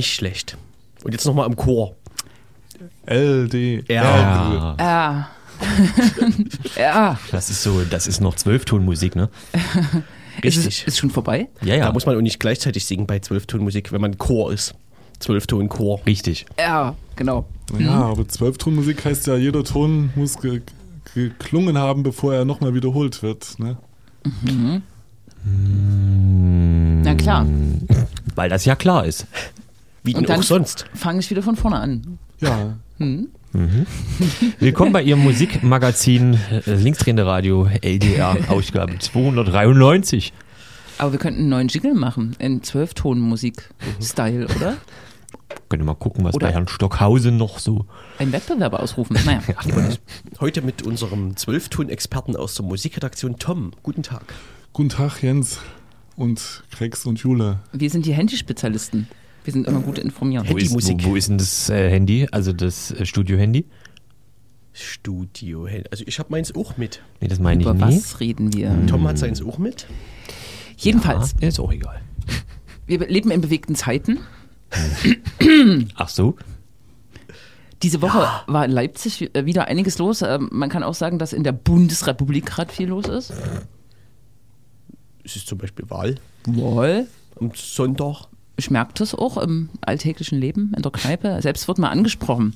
Nicht schlecht. Und jetzt nochmal im Chor. LD. Ja. Ja. ja. Das ist so, das ist noch Zwölftonmusik, ne? Ist es Richtig. ist schon vorbei? Ja, ja. Da muss man auch nicht gleichzeitig singen bei Zwölftonmusik, wenn man Chor ist. Zwölfton-Chor. Richtig. Ja, genau. Ja, aber Zwölftonmusik heißt ja, jeder Ton muss ge geklungen haben, bevor er nochmal wiederholt wird. Ne? Na klar. Weil das ja klar ist. Wie Und denn dann auch sonst. fange ich wieder von vorne an. Ja, Willkommen bei Ihrem Musikmagazin äh, Linksdrehende Radio LDR Ausgabe 293. Aber wir könnten einen neuen Jingle machen in Zwölfton-Musik-Style, oder? Können wir mal gucken, was Oder- bei Herrn Stockhausen noch so. Ein Wettbewerb ausrufen. Naja. Nicht. Heute mit unserem Zwölfton-Experten aus der Musikredaktion Tom. Guten Tag. guten Tag Jens und Krex und Jule. Wir sind die Handyspezialisten. Wir sind immer gut informiert. Wo ist, wo, wo ist denn das äh, Handy? Also das äh, Studio-Handy? Studio. Also ich habe meins auch mit. Nee, das meine ich Über nie. was reden wir? Tom hat seins auch mit. Jedenfalls, Ja, ist auch egal. wir leben in bewegten Zeiten. Ach so? Diese Woche war in Leipzig äh, wieder einiges los. Ähm, Man kann auch sagen, dass in der Bundesrepublik gerade viel los ist. Es ist zum Beispiel Wahl Wohl. am Sonntag. Ich merke das auch im alltäglichen Leben, in der Kneipe. Selbst wird mal angesprochen.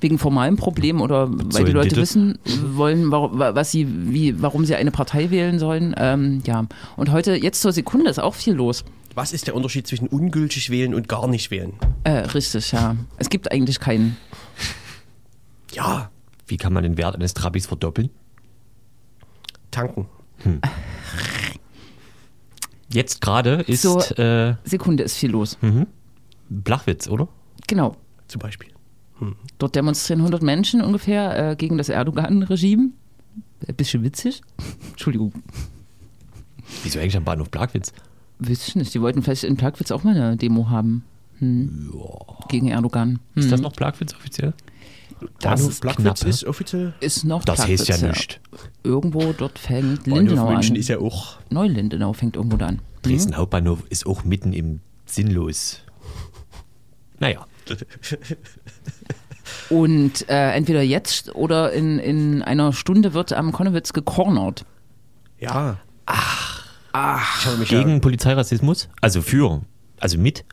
Wegen formalen Problemen oder weil so die Leute wissen wollen, warum, was sie, wie, warum sie eine Partei wählen sollen. Ähm, ja. Und heute, jetzt zur Sekunde, ist auch viel los. Was ist der Unterschied zwischen ungültig wählen und gar nicht wählen? Äh, richtig, ja. Es gibt eigentlich keinen. Ja, Wie kann man den Wert eines Trabis verdoppeln? tanken. Jetzt gerade ist So. äh, Sekunde ist viel los. Blachwitz, oder? Genau. Zum Beispiel. Dort demonstrieren 100 Menschen ungefähr äh, gegen das Erdogan-Regime. Ein bisschen witzig. Entschuldigung, Wieso eigentlich am Bahnhof Blachwitz? weiß ich nicht. Die wollten vielleicht in Plagwitz auch mal eine Demo haben. Hm. Gegen Erdogan. Hm. Ist das noch Blachwitz offiziell? Das Bahnhof ist knapp, ne? ist offiziell. ist noch Das heißt ja Plagwitz, nicht. Irgendwo dort fängt Bahnhof Lindenau München an. ist ja auch. Neulindenau fängt irgendwo da an. Dresden Hauptbahnhof ist auch mitten im Sinnlos. Naja, Und äh, entweder jetzt oder in, in einer Stunde wird am Konnewitz gekornert. Ja. Ach. Ach. Gegen ja, Polizeirassismus? Also für, also mit?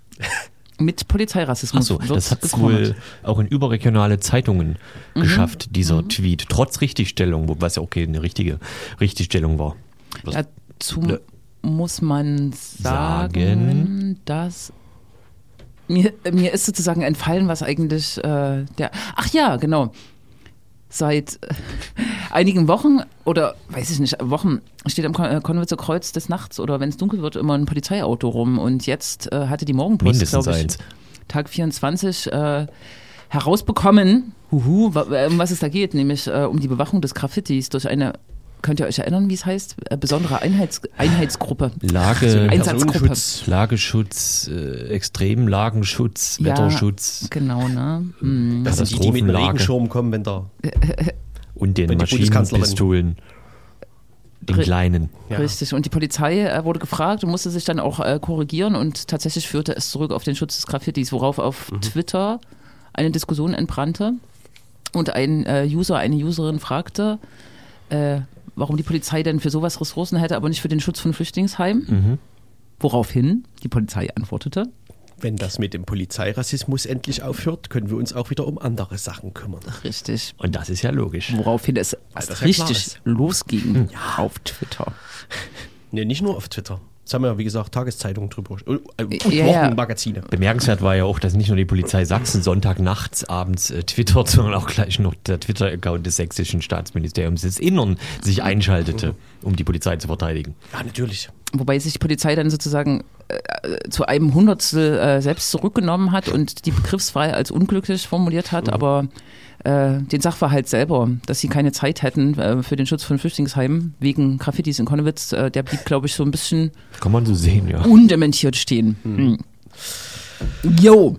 Mit Polizeirassismus Achso, wird das hat es wohl auch in überregionale Zeitungen Mhm. geschafft, dieser Tweet. Trotz Richtigstellung, was ja okay eine richtige Richtigstellung war. Was- Dazu Ne. muss man sagen, Sagen. dass mir, mir ist sozusagen entfallen, was eigentlich äh, der. Ach ja, genau. Seit äh, einigen Wochen oder weiß ich nicht, Wochen steht am Kon- äh, Kreuz des Nachts oder wenn es dunkel wird immer ein Polizeiauto rum und jetzt äh, hatte die Morgenpost, glaube ich, eins. Tag 24 äh, herausbekommen, huhu, wa- um was es da geht, nämlich äh, um die Bewachung des Graffitis durch eine, könnt ihr euch erinnern, wie es heißt, äh, besondere Einheits Einheitsgruppe. Lage, Einsatzgruppe. Personenschutz. Lageschutz, äh, Extremlagenschutz, Ja, Wetterschutz Genau, ne? Hm. Das sind die, die mit Katastrophenlage. Regenschirm kommen, wenn da. und den Maschinenpistolen. Den kleinen. Ja. Richtig. Und die Polizei äh, wurde gefragt und musste sich dann auch äh, korrigieren und tatsächlich führte es zurück auf den Schutz des Graffitis, worauf auf Twitter eine Diskussion entbrannte und ein äh, User, eine Userin fragte, äh, warum die Polizei denn für sowas Ressourcen hätte, aber nicht für den Schutz von Flüchtlingsheimen. Woraufhin die Polizei antwortete, Wenn das mit dem Polizeirassismus endlich aufhört, können wir uns auch wieder um andere Sachen kümmern. richtig, Und das ist ja logisch. woraufhin es das ja klar richtig ist. losging auf Twitter. Ne, nicht nur auf Twitter. Das haben wir, wie gesagt, Tageszeitungen drüber. äh, Und Ja, ja. Wochenmagazine. Bemerkenswert war ja auch, dass nicht nur die Polizei Sachsen Sonntagnachts abends äh, twittert, sondern auch gleich noch der Twitter-Account des sächsischen Staatsministeriums des Innern sich einschaltete, um die Polizei zu verteidigen. Ja, natürlich. Wobei sich die Polizei dann sozusagen äh, äh, zu einem Hundertstel äh, selbst zurückgenommen hat und die Begriffswahl als unglücklich formuliert hat, aber äh, den Sachverhalt selber, dass sie keine Zeit hätten äh, für den Schutz von Flüchtlingsheimen wegen Graffitis in Konnewitz, äh, der blieb, glaube ich, so ein bisschen Kann man so sehen, ja. undementiert stehen. Hm. Jo.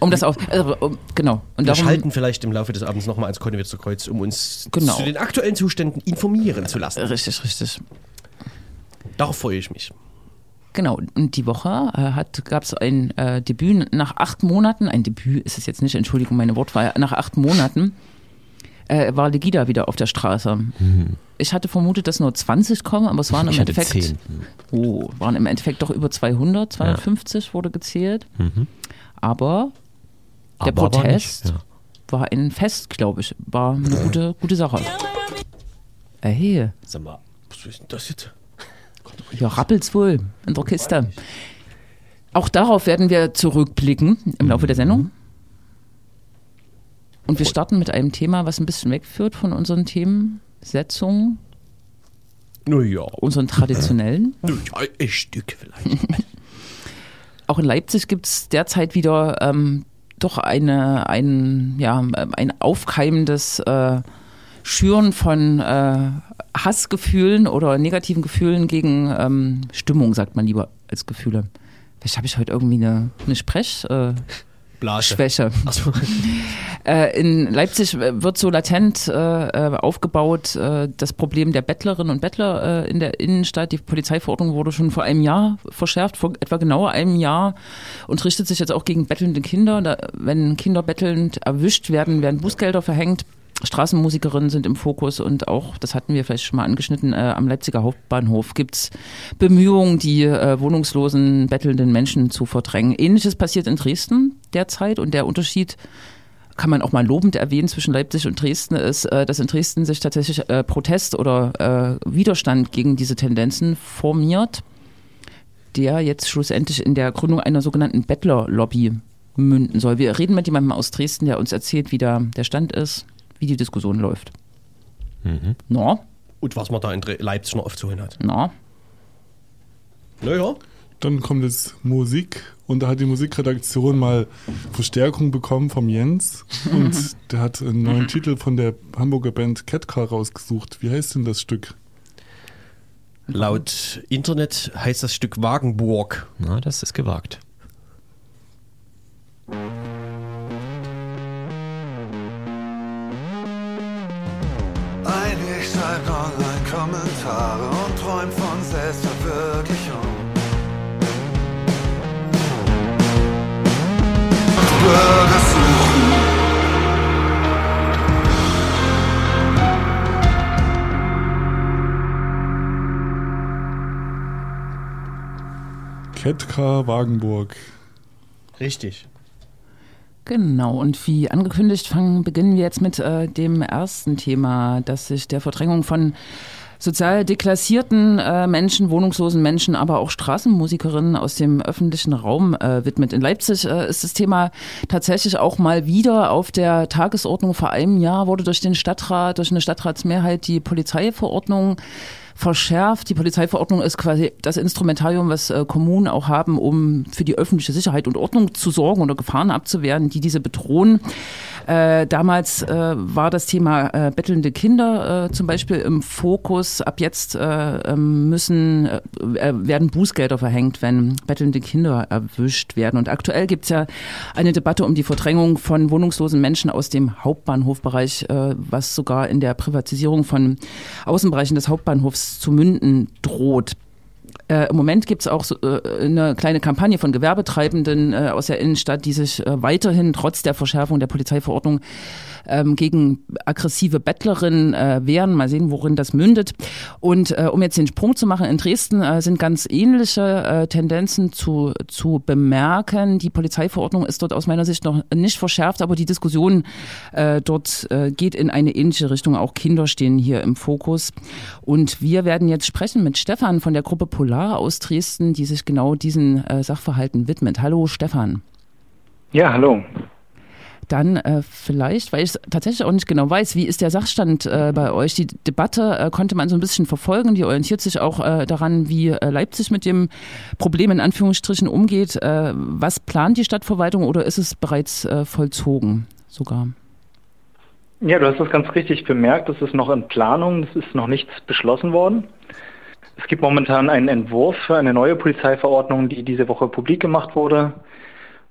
Um das auf, also, um, genau. Und Wir darum, schalten vielleicht im Laufe des Abends nochmal ans Konnewitzer Kreuz, um uns Genau. zu den aktuellen Zuständen informieren zu lassen. richtig, richtig. Darauf freue ich mich. Genau, und die Woche äh, gab es ein äh, Debüt nach acht Monaten, ein Debüt ist es jetzt nicht, Entschuldigung, meine Wortwahl, nach acht Monaten äh, war Legida wieder auf der Straße. Mhm. Ich hatte vermutet, dass nur 20 kommen, aber es waren im Endeffekt, 10. Oh, waren im Endeffekt doch über 200, 250 ja. wurde gezählt. Mhm. Aber der aber Protest war, nicht, ja. war, ein Fest, glaube ich, war eine gute, gute Sache. Hey. Sag mal, was ist denn das jetzt? Ja, rappelt's wohl in der Kiste. Auch darauf werden wir zurückblicken im Laufe der Sendung. Und wir starten mit einem Thema, was ein bisschen wegführt von unseren Themensetzungen. Naja. Unseren traditionellen. Ja, ein Stück vielleicht. Auch in Leipzig gibt es derzeit wieder ähm, doch eine, ein, ja, ein aufkeimendes äh, Schüren von äh, Hassgefühlen oder negativen Gefühlen gegen ähm, Stimmung, sagt man lieber als Gefühle. Vielleicht habe ich heute irgendwie eine, eine Sprech. Äh, Schwäche. So. Äh, in Leipzig wird so latent äh, äh, aufgebaut äh, das Problem der Bettlerinnen und Bettler in der Innenstadt. Die Polizeiverordnung wurde schon vor einem Jahr verschärft, vor etwa genau einem Jahr und richtet sich jetzt auch gegen bettelnde Kinder. Da, wenn Kinder bettelnd erwischt werden, werden Bußgelder verhängt. Straßenmusikerinnen sind im Fokus und auch, das hatten wir vielleicht schon mal angeschnitten, äh, am Leipziger Hauptbahnhof gibt es Bemühungen, die äh, wohnungslosen, bettelnden Menschen zu verdrängen. Ähnliches passiert in Dresden derzeit und der Unterschied kann man auch mal lobend erwähnen zwischen Leipzig und Dresden ist, äh, dass in Dresden sich tatsächlich äh, Protest oder äh, Widerstand gegen diese Tendenzen formiert, der jetzt schlussendlich in der Gründung einer sogenannten Bettler-Lobby münden soll. Wir reden mit jemandem aus Dresden, der uns erzählt, wie da der Stand ist wie die Diskussion läuft. Mhm. Na? Und was man da in Leipzig noch aufzuholen hat. Na? Naja. Dann kommt jetzt Musik und da hat die Musikredaktion mal Verstärkung bekommen vom Jens und der hat einen neuen Titel von der Hamburger Band Catcar rausgesucht. Wie heißt denn das Stück? Laut Internet heißt das Stück Wagenburg. Na, das ist gewagt. Selbstverwirklichung. Bürger suchen. Ketka Wagenburg. Richtig. Genau, und wie angekündigt, fangen, beginnen wir jetzt mit äh, dem ersten Thema, das sich der Verdrängung von sozial deklassierten äh, Menschen, wohnungslosen Menschen, aber auch Straßenmusikerinnen aus dem öffentlichen Raum äh, widmet. In Leipzig äh, ist das Thema tatsächlich auch mal wieder auf der Tagesordnung. Vor einem Jahr wurde durch den Stadtrat, durch eine Stadtratsmehrheit die Polizeiverordnung verschärft. Die Polizeiverordnung ist quasi das Instrumentarium, was äh, Kommunen auch haben, um für die öffentliche Sicherheit und Ordnung zu sorgen oder Gefahren abzuwehren, die diese bedrohen. Äh, damals äh, war das Thema äh, bettelnde Kinder äh, zum Beispiel im Fokus. Ab jetzt äh, ähm, müssen äh, werden Bußgelder verhängt, wenn bettelnde Kinder erwischt werden. Und aktuell gibt es ja eine Debatte um die Verdrängung von wohnungslosen Menschen aus dem Hauptbahnhofbereich, was sogar in der Privatisierung von Außenbereichen des Hauptbahnhofs zu münden droht. Äh, Im Moment gibt es auch so, äh, eine kleine Kampagne von Gewerbetreibenden äh, aus der Innenstadt, die sich äh, weiterhin trotz der Verschärfung der Polizeiverordnung ähm, gegen aggressive Bettlerinnen äh, wehren. Mal sehen, worin das mündet. Und äh, um jetzt den Sprung zu machen, in Dresden äh, sind ganz ähnliche äh, Tendenzen zu, zu bemerken. Die Polizeiverordnung ist dort aus meiner Sicht noch nicht verschärft, aber die Diskussion äh, dort äh, geht in eine ähnliche Richtung. Auch Kinder stehen hier im Fokus. Und wir werden jetzt sprechen mit Stefan von der Gruppe Polar aus Dresden, die sich genau diesen äh, Sachverhalten widmet. Hallo Stefan. Ja, hallo dann äh, vielleicht, weil ich tatsächlich auch nicht genau weiß, wie ist der Sachstand äh, bei euch? Die Debatte äh, konnte man so ein bisschen verfolgen, die orientiert sich auch äh, daran, wie äh, Leipzig mit dem Problem in Anführungsstrichen umgeht. Äh, was plant die Stadtverwaltung oder ist es bereits vollzogen sogar? Ja, du hast das ganz richtig bemerkt. Das ist noch in Planung, es ist noch nichts beschlossen worden. Es gibt momentan einen Entwurf für eine neue Polizeiverordnung, die diese Woche publik gemacht wurde.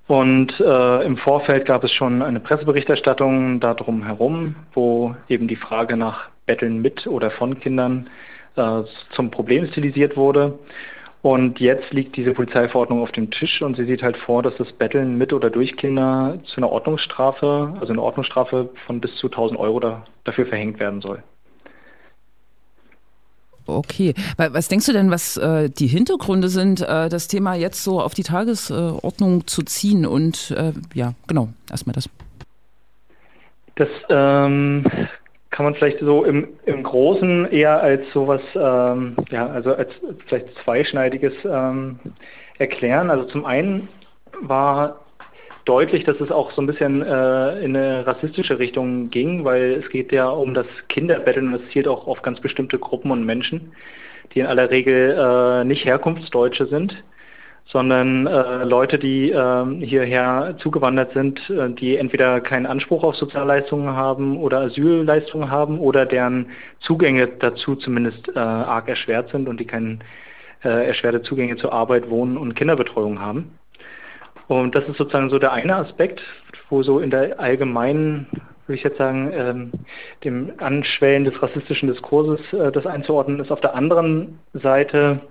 Und äh, im Vorfeld gab es schon eine Presseberichterstattung darum herum, wo eben die Frage nach Betteln mit oder von Kindern äh, zum Problem stilisiert wurde. Und jetzt liegt diese Polizeiverordnung auf dem Tisch und sie sieht halt vor, dass das Betteln mit oder durch Kinder zu einer Ordnungsstrafe, also eine Ordnungsstrafe von bis zu 1000 Euro da, dafür verhängt werden soll. Okay. Was denkst du denn, was äh, die Hintergründe sind, äh, das Thema jetzt so auf die Tagesordnung zu ziehen? Und äh, ja, genau, erstmal das. Das ähm, kann man vielleicht so im, im Großen eher als sowas, ähm, ja, also als vielleicht zweischneidiges ähm, erklären. Also zum einen war deutlich, dass es auch so ein bisschen äh, in eine rassistische Richtung ging, weil es geht ja um das Kinderbetteln und es zielt auch auf ganz bestimmte Gruppen und Menschen, die in aller Regel äh, nicht Herkunftsdeutsche sind, sondern äh, Leute, die äh, hierher zugewandert sind, äh, die entweder keinen Anspruch auf Sozialleistungen haben oder Asylleistungen haben oder deren Zugänge dazu zumindest äh, arg erschwert sind und die keine äh, erschwerte Zugänge zur Arbeit, Wohnen und Kinderbetreuung haben. Und das ist sozusagen so der eine Aspekt, wo so in der allgemeinen, würde ich jetzt sagen, ähm, dem Anschwellen des rassistischen Diskurses äh, das einzuordnen ist. Auf der anderen Seite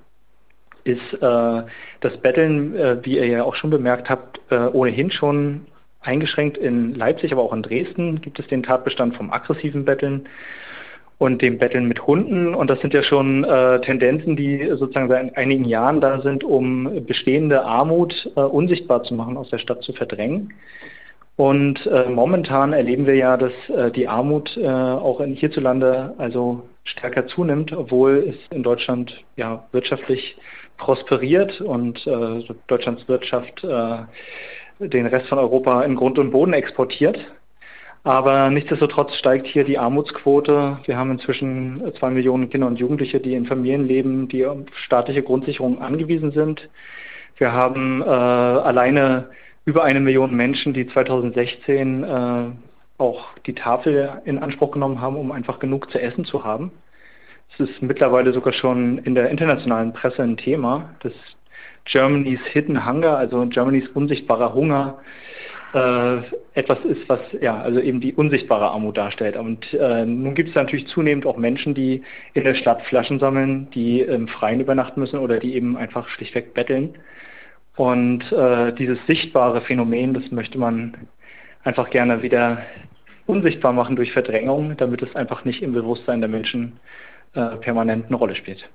ist äh, das Betteln, äh, wie ihr ja auch schon bemerkt habt, äh, ohnehin schon eingeschränkt in Leipzig, aber auch in Dresden gibt es den Tatbestand vom aggressiven Betteln und dem Betteln mit Hunden. Und das sind ja schon äh, Tendenzen, die sozusagen seit einigen Jahren da sind, um bestehende Armut äh, unsichtbar zu machen, aus der Stadt zu verdrängen. Und äh, momentan erleben wir ja, dass äh, die Armut äh, auch in hierzulande also stärker zunimmt, obwohl es in Deutschland ja wirtschaftlich prosperiert und äh, Deutschlands Wirtschaft den Rest von Europa in Grund und Boden exportiert. Aber nichtsdestotrotz steigt hier die Armutsquote. Wir haben inzwischen zwei Millionen Kinder und Jugendliche, die in Familien leben, die auf staatliche Grundsicherung angewiesen sind. Wir haben äh, alleine über eine Million Menschen, die 2016 äh, auch die Tafel in Anspruch genommen haben, um einfach genug zu essen zu haben. Es ist mittlerweile sogar schon in der internationalen Presse ein Thema, dass Germany's Hidden Hunger, also Germany's unsichtbarer Hunger, äh, etwas ist, was ja also eben die unsichtbare Armut darstellt. Und äh, nun gibt es natürlich zunehmend auch Menschen, die in der Stadt Flaschen sammeln, die im Freien übernachten müssen oder die eben einfach schlichtweg betteln. Und äh, dieses sichtbare Phänomen, das möchte man einfach gerne wieder unsichtbar machen durch Verdrängung, damit es einfach nicht im Bewusstsein der Menschen äh, permanent eine Rolle spielt.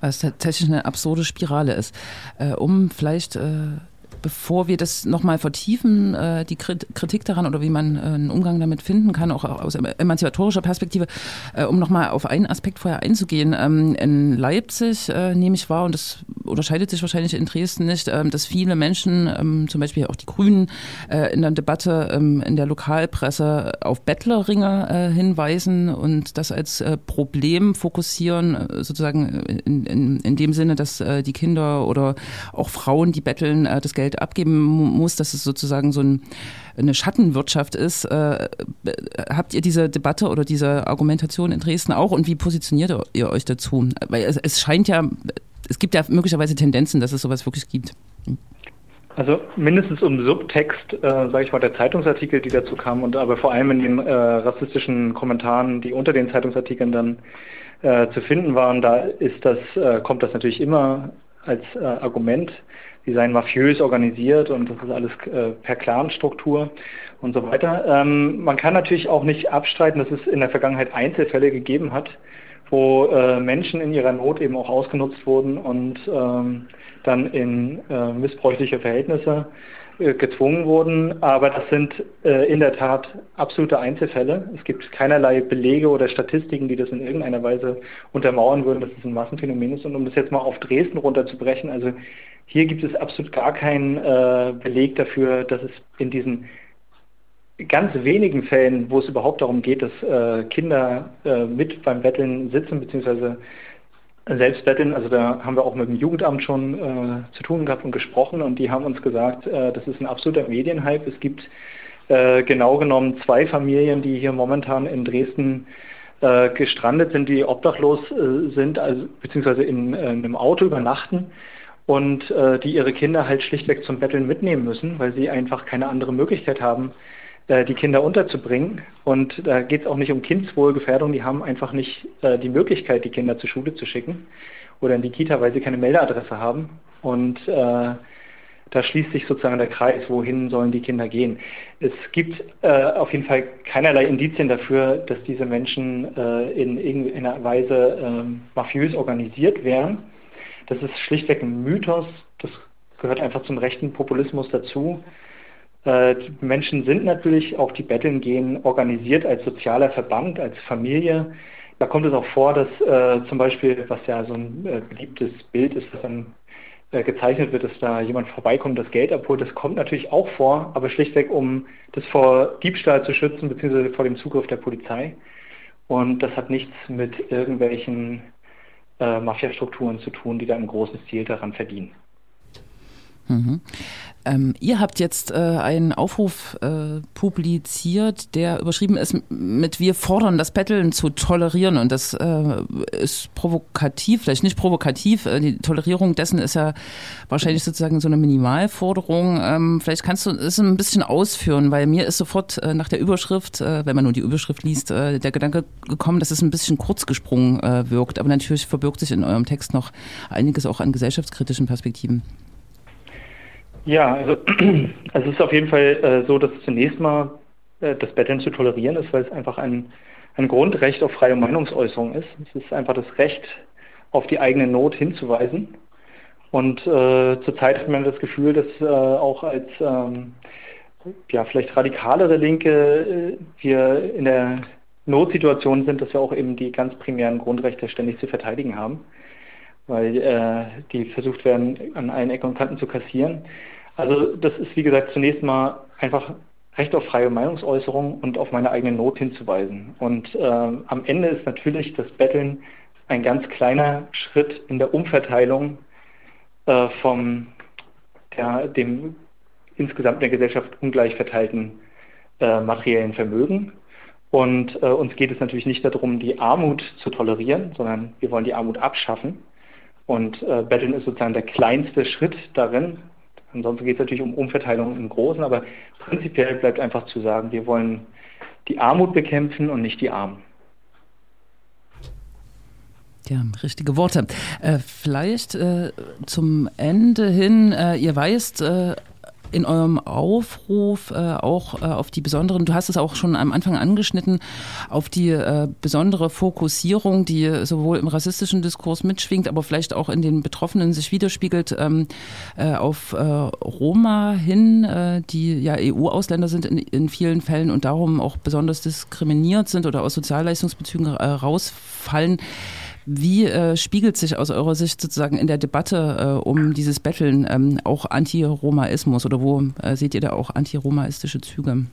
Was tatsächlich eine absurde Spirale ist. Äh, um vielleicht äh, bevor wir das nochmal vertiefen, äh, die Kritik daran oder wie man äh, einen Umgang damit finden kann, auch aus emanzipatorischer Perspektive, äh, um nochmal auf einen Aspekt vorher einzugehen. Ähm, in Leipzig äh, nehme ich wahr, und das unterscheidet sich wahrscheinlich in Dresden nicht, ähm, dass viele Menschen, ähm, zum Beispiel auch die Grünen, äh, in der Debatte ähm, in der Lokalpresse auf Bettlerringe äh, hinweisen und das als äh, Problem fokussieren, äh, sozusagen in, in, in dem Sinne, dass äh, die Kinder oder auch Frauen, die betteln, äh, das Geld Geld abgeben muss, dass es sozusagen so ein, eine Schattenwirtschaft ist. Äh, habt ihr diese Debatte oder diese Argumentation in Dresden auch und wie positioniert ihr euch dazu? Weil es, es scheint ja, es gibt ja möglicherweise Tendenzen, dass es sowas wirklich gibt. Also mindestens um Subtext, äh, sage ich mal, der Zeitungsartikel, die dazu kamen, und aber vor allem in den äh, rassistischen Kommentaren, die unter den Zeitungsartikeln dann äh, zu finden waren, da ist das, äh, kommt das natürlich immer als äh, Argument die seien mafiös organisiert und das ist alles äh, per Clanstruktur und so weiter. Ähm, man kann natürlich auch nicht abstreiten, dass es in der Vergangenheit Einzelfälle gegeben hat, wo äh, Menschen in ihrer Not eben auch ausgenutzt wurden und ähm, dann in äh, missbräuchliche Verhältnisse gezwungen wurden. Aber das sind äh, in der Tat absolute Einzelfälle. Es gibt keinerlei Belege oder Statistiken, die das in irgendeiner Weise untermauern würden, dass es ein Massenphänomen ist. Und um das jetzt mal auf Dresden runterzubrechen, also hier gibt es absolut gar keinen äh, Beleg dafür, dass es in diesen ganz wenigen Fällen, wo es überhaupt darum geht, dass äh, Kinder äh, mit beim Betteln sitzen bzw. selbst betteln, also da haben wir auch mit dem Jugendamt schon äh, zu tun gehabt und gesprochen und die haben uns gesagt, äh, das ist ein absoluter Medienhype. Es gibt äh, genau genommen zwei Familien, die hier momentan in Dresden gestrandet sind, die obdachlos sind, also beziehungsweise in, in einem Auto übernachten und äh, die ihre Kinder halt schlichtweg zum Betteln mitnehmen müssen, weil sie einfach keine andere Möglichkeit haben, äh, die Kinder unterzubringen. Und da geht es auch nicht um Kindswohlgefährdung, die haben einfach nicht äh, die Möglichkeit, die Kinder zur Schule zu schicken. oder in die Kita, weil sie keine Meldeadresse haben. Und äh, da schließt sich sozusagen der Kreis, wohin sollen die Kinder gehen. Es gibt äh, auf jeden Fall keinerlei Indizien dafür, dass diese Menschen äh, in irgendeiner Weise äh, mafiös organisiert wären. Das ist schlichtweg ein Mythos, das gehört einfach zum rechten Populismus dazu. Äh, die Menschen sind natürlich, auch die Betteln gehen, organisiert als sozialer Verband, als Familie. Da kommt es auch vor, dass äh, zum Beispiel, was ja so ein äh, beliebtes Bild ist, was dann äh, gezeichnet wird, dass da jemand vorbeikommt, das Geld abholt. Das kommt natürlich auch vor, aber schlichtweg, um das vor Diebstahl zu schützen, beziehungsweise vor dem Zugriff der Polizei. Und das hat nichts mit irgendwelchen äh, Mafiastrukturen zu tun, die da im großen Stil daran verdienen. Mhm. Ähm, ihr habt jetzt äh, einen Aufruf äh, publiziert, der überschrieben ist mit Wir fordern das Betteln zu tolerieren. Und das äh, ist provokativ, vielleicht nicht provokativ. Äh, die Tolerierung dessen ist ja wahrscheinlich sozusagen so eine Minimalforderung. Ähm, vielleicht kannst du es ein bisschen ausführen, weil mir ist sofort äh, nach der Überschrift, äh, wenn man nur die Überschrift liest, der Gedanke gekommen, dass es ein bisschen kurz gesprungen wirkt. Aber natürlich verbirgt sich in eurem Text noch einiges auch an gesellschaftskritischen Perspektiven. Ja, also, also es ist auf jeden Fall äh, so, dass zunächst mal äh, das Betteln zu tolerieren ist, weil es einfach ein, ein Grundrecht auf freie Meinungsäußerung ist. Es ist einfach das Recht, auf die eigene Not hinzuweisen. Und äh, zurzeit hat man das Gefühl, dass äh, auch als ähm, ja, vielleicht radikalere Linke äh, wir in der Notsituation sind, dass wir auch eben die ganz primären Grundrechte ständig zu verteidigen haben, weil äh, die versucht werden, an allen Ecken und Kanten zu kassieren. Also das ist, wie gesagt, zunächst mal einfach Recht auf freie Meinungsäußerung und auf meine eigene Not hinzuweisen. Und äh, am Ende ist natürlich das Betteln ein ganz kleiner Schritt in der Umverteilung äh, vom der, dem insgesamt in der Gesellschaft ungleich verteilten äh, materiellen Vermögen. Und äh, uns geht es natürlich nicht darum, die Armut zu tolerieren, sondern wir wollen die Armut abschaffen. Und äh, Betteln ist sozusagen der kleinste Schritt darin, Ansonsten geht es natürlich um Umverteilung im Großen, aber prinzipiell bleibt einfach zu sagen, wir wollen die Armut bekämpfen und nicht die Armen. Ja, richtige Worte. Äh, vielleicht äh, zum Ende hin, äh, ihr weißt, äh, in eurem Aufruf äh, auch äh, auf die besonderen, du hast es auch schon am Anfang angeschnitten, auf die äh, besondere Fokussierung, die sowohl im rassistischen Diskurs mitschwingt, aber vielleicht auch in den Betroffenen sich widerspiegelt, ähm, äh, auf äh, Roma hin, äh, die ja EU-Ausländer sind in, in vielen Fällen und darum auch besonders diskriminiert sind oder aus Sozialleistungsbezügen rausfallen. Wie äh, spiegelt sich aus eurer Sicht sozusagen in der Debatte äh, um dieses Betteln ähm, auch Antiromaismus oder wo äh, seht ihr da auch antiromaistische Züge?